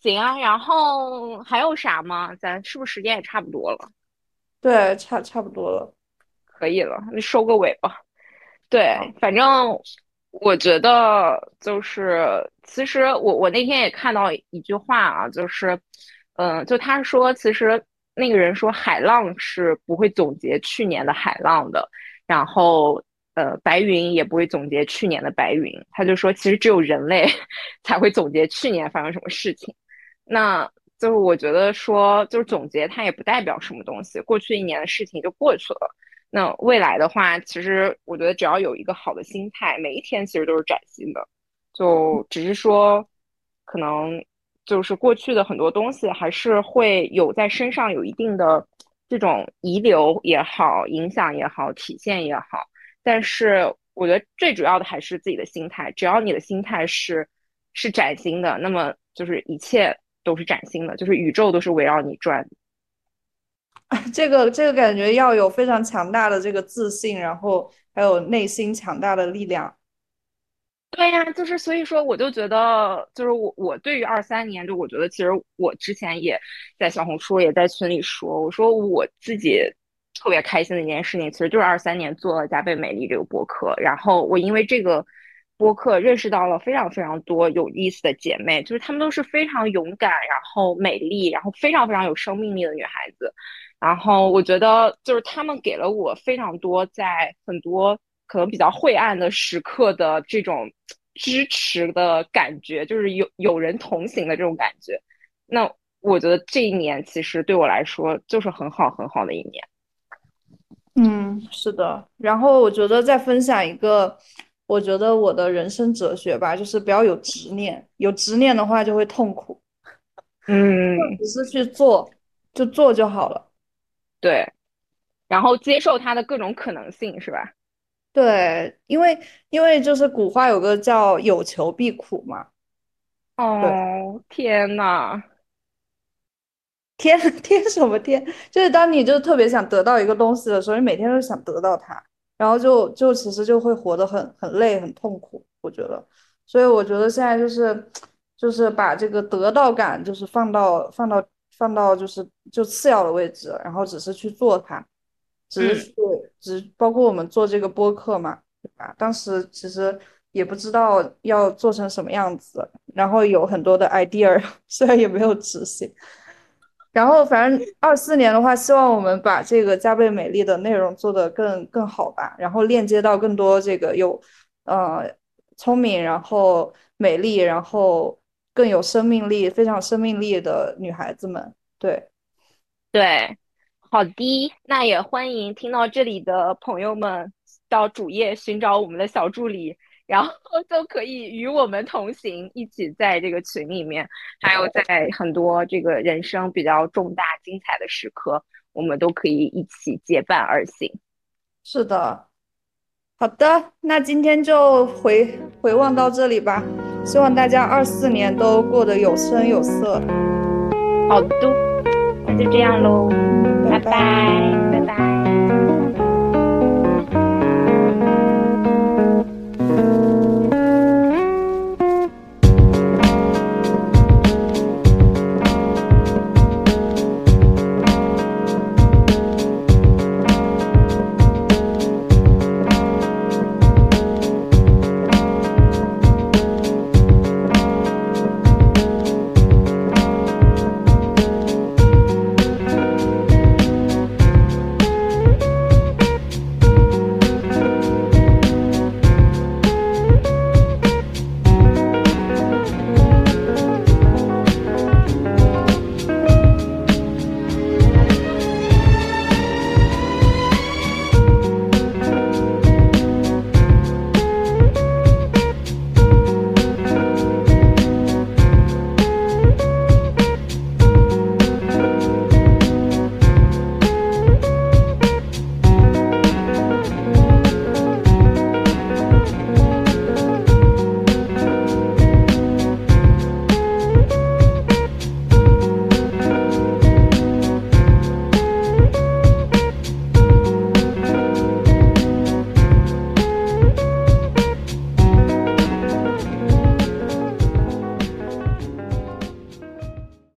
行啊，然后还有啥吗？咱是不是时间也差不多了？对，差差不多了。可以了，你收个尾吧。对，反正我觉得就是，其实我我那天也看到一句话啊，就是，嗯、就他说，其实那个人说海浪是不会总结去年的海浪的，然后呃，白云也不会总结去年的白云。他就说，其实只有人类 *laughs* 才会总结去年发生什么事情。那就是我觉得说，就是总结它也不代表什么东西，过去一年的事情就过去了。那未来的话，其实我觉得只要有一个好的心态，每一天其实都是崭新的。就只是说，可能就是过去的很多东西还是会有在身上有一定的这种遗留也好、影响也好、体现也好。但是我觉得最主要的还是自己的心态，只要你的心态是是崭新的，那么就是一切都是崭新的，就是宇宙都是围绕你转。*laughs* 这个这个感觉要有非常强大的这个自信，然后还有内心强大的力量。对呀，就是所以说，我就觉得，就是我我对于二三年，就我觉得其实我之前也在小红书也在群里说，我说我自己特别开心的一件事情，其实就是二三年做了加倍美丽这个播客，然后我因为这个播客认识到了非常非常多有意思的姐妹，就是她们都是非常勇敢，然后美丽，然后非常非常有生命力的女孩子。然后我觉得就是他们给了我非常多在很多可能比较晦暗的时刻的这种支持的感觉，就是有有人同行的这种感觉。那我觉得这一年其实对我来说就是很好很好的一年。嗯，是的。然后我觉得再分享一个，我觉得我的人生哲学吧，就是不要有执念，有执念的话就会痛苦，嗯，只是去做，就做就好了。对。然后接受它的各种可能性，是吧？对，因为因为就是古话有个叫有求必苦嘛。对。哦，天呐，天天 *laughs* 什么天？就是当你就特别想得到一个东西的时候，你每天都想得到它，然后就就其实就会活得很很累、很痛苦。我觉得，所以我觉得现在就是就是把这个得到感就是放到放到放到就是就次要的位置，然后只是去做它，只是嗯，去只包括我们做这个播客嘛，对吧？当时其实也不知道要做成什么样子，然后有很多的 idea，*laughs* 虽然也没有执行。然后反正二四年的话，希望我们把这个加倍美丽的内容做得更更好吧，然后链接到更多这个有呃聪明，然后美丽，然后更有生命力、非常生命力的女孩子们。对，对，好的，那也欢迎听到这里的朋友们到主页寻找我们的小助理，然后 *laughs* 都可以与我们同行，一起在这个群里面，还有在很多这个人生比较重大精彩的时刻，我们都可以一起结伴而行。是的，好的，那今天就回回望到这里吧，希望大家二四年都过得有声有色。好的，那就这样喽，嗯，拜拜拜。拜。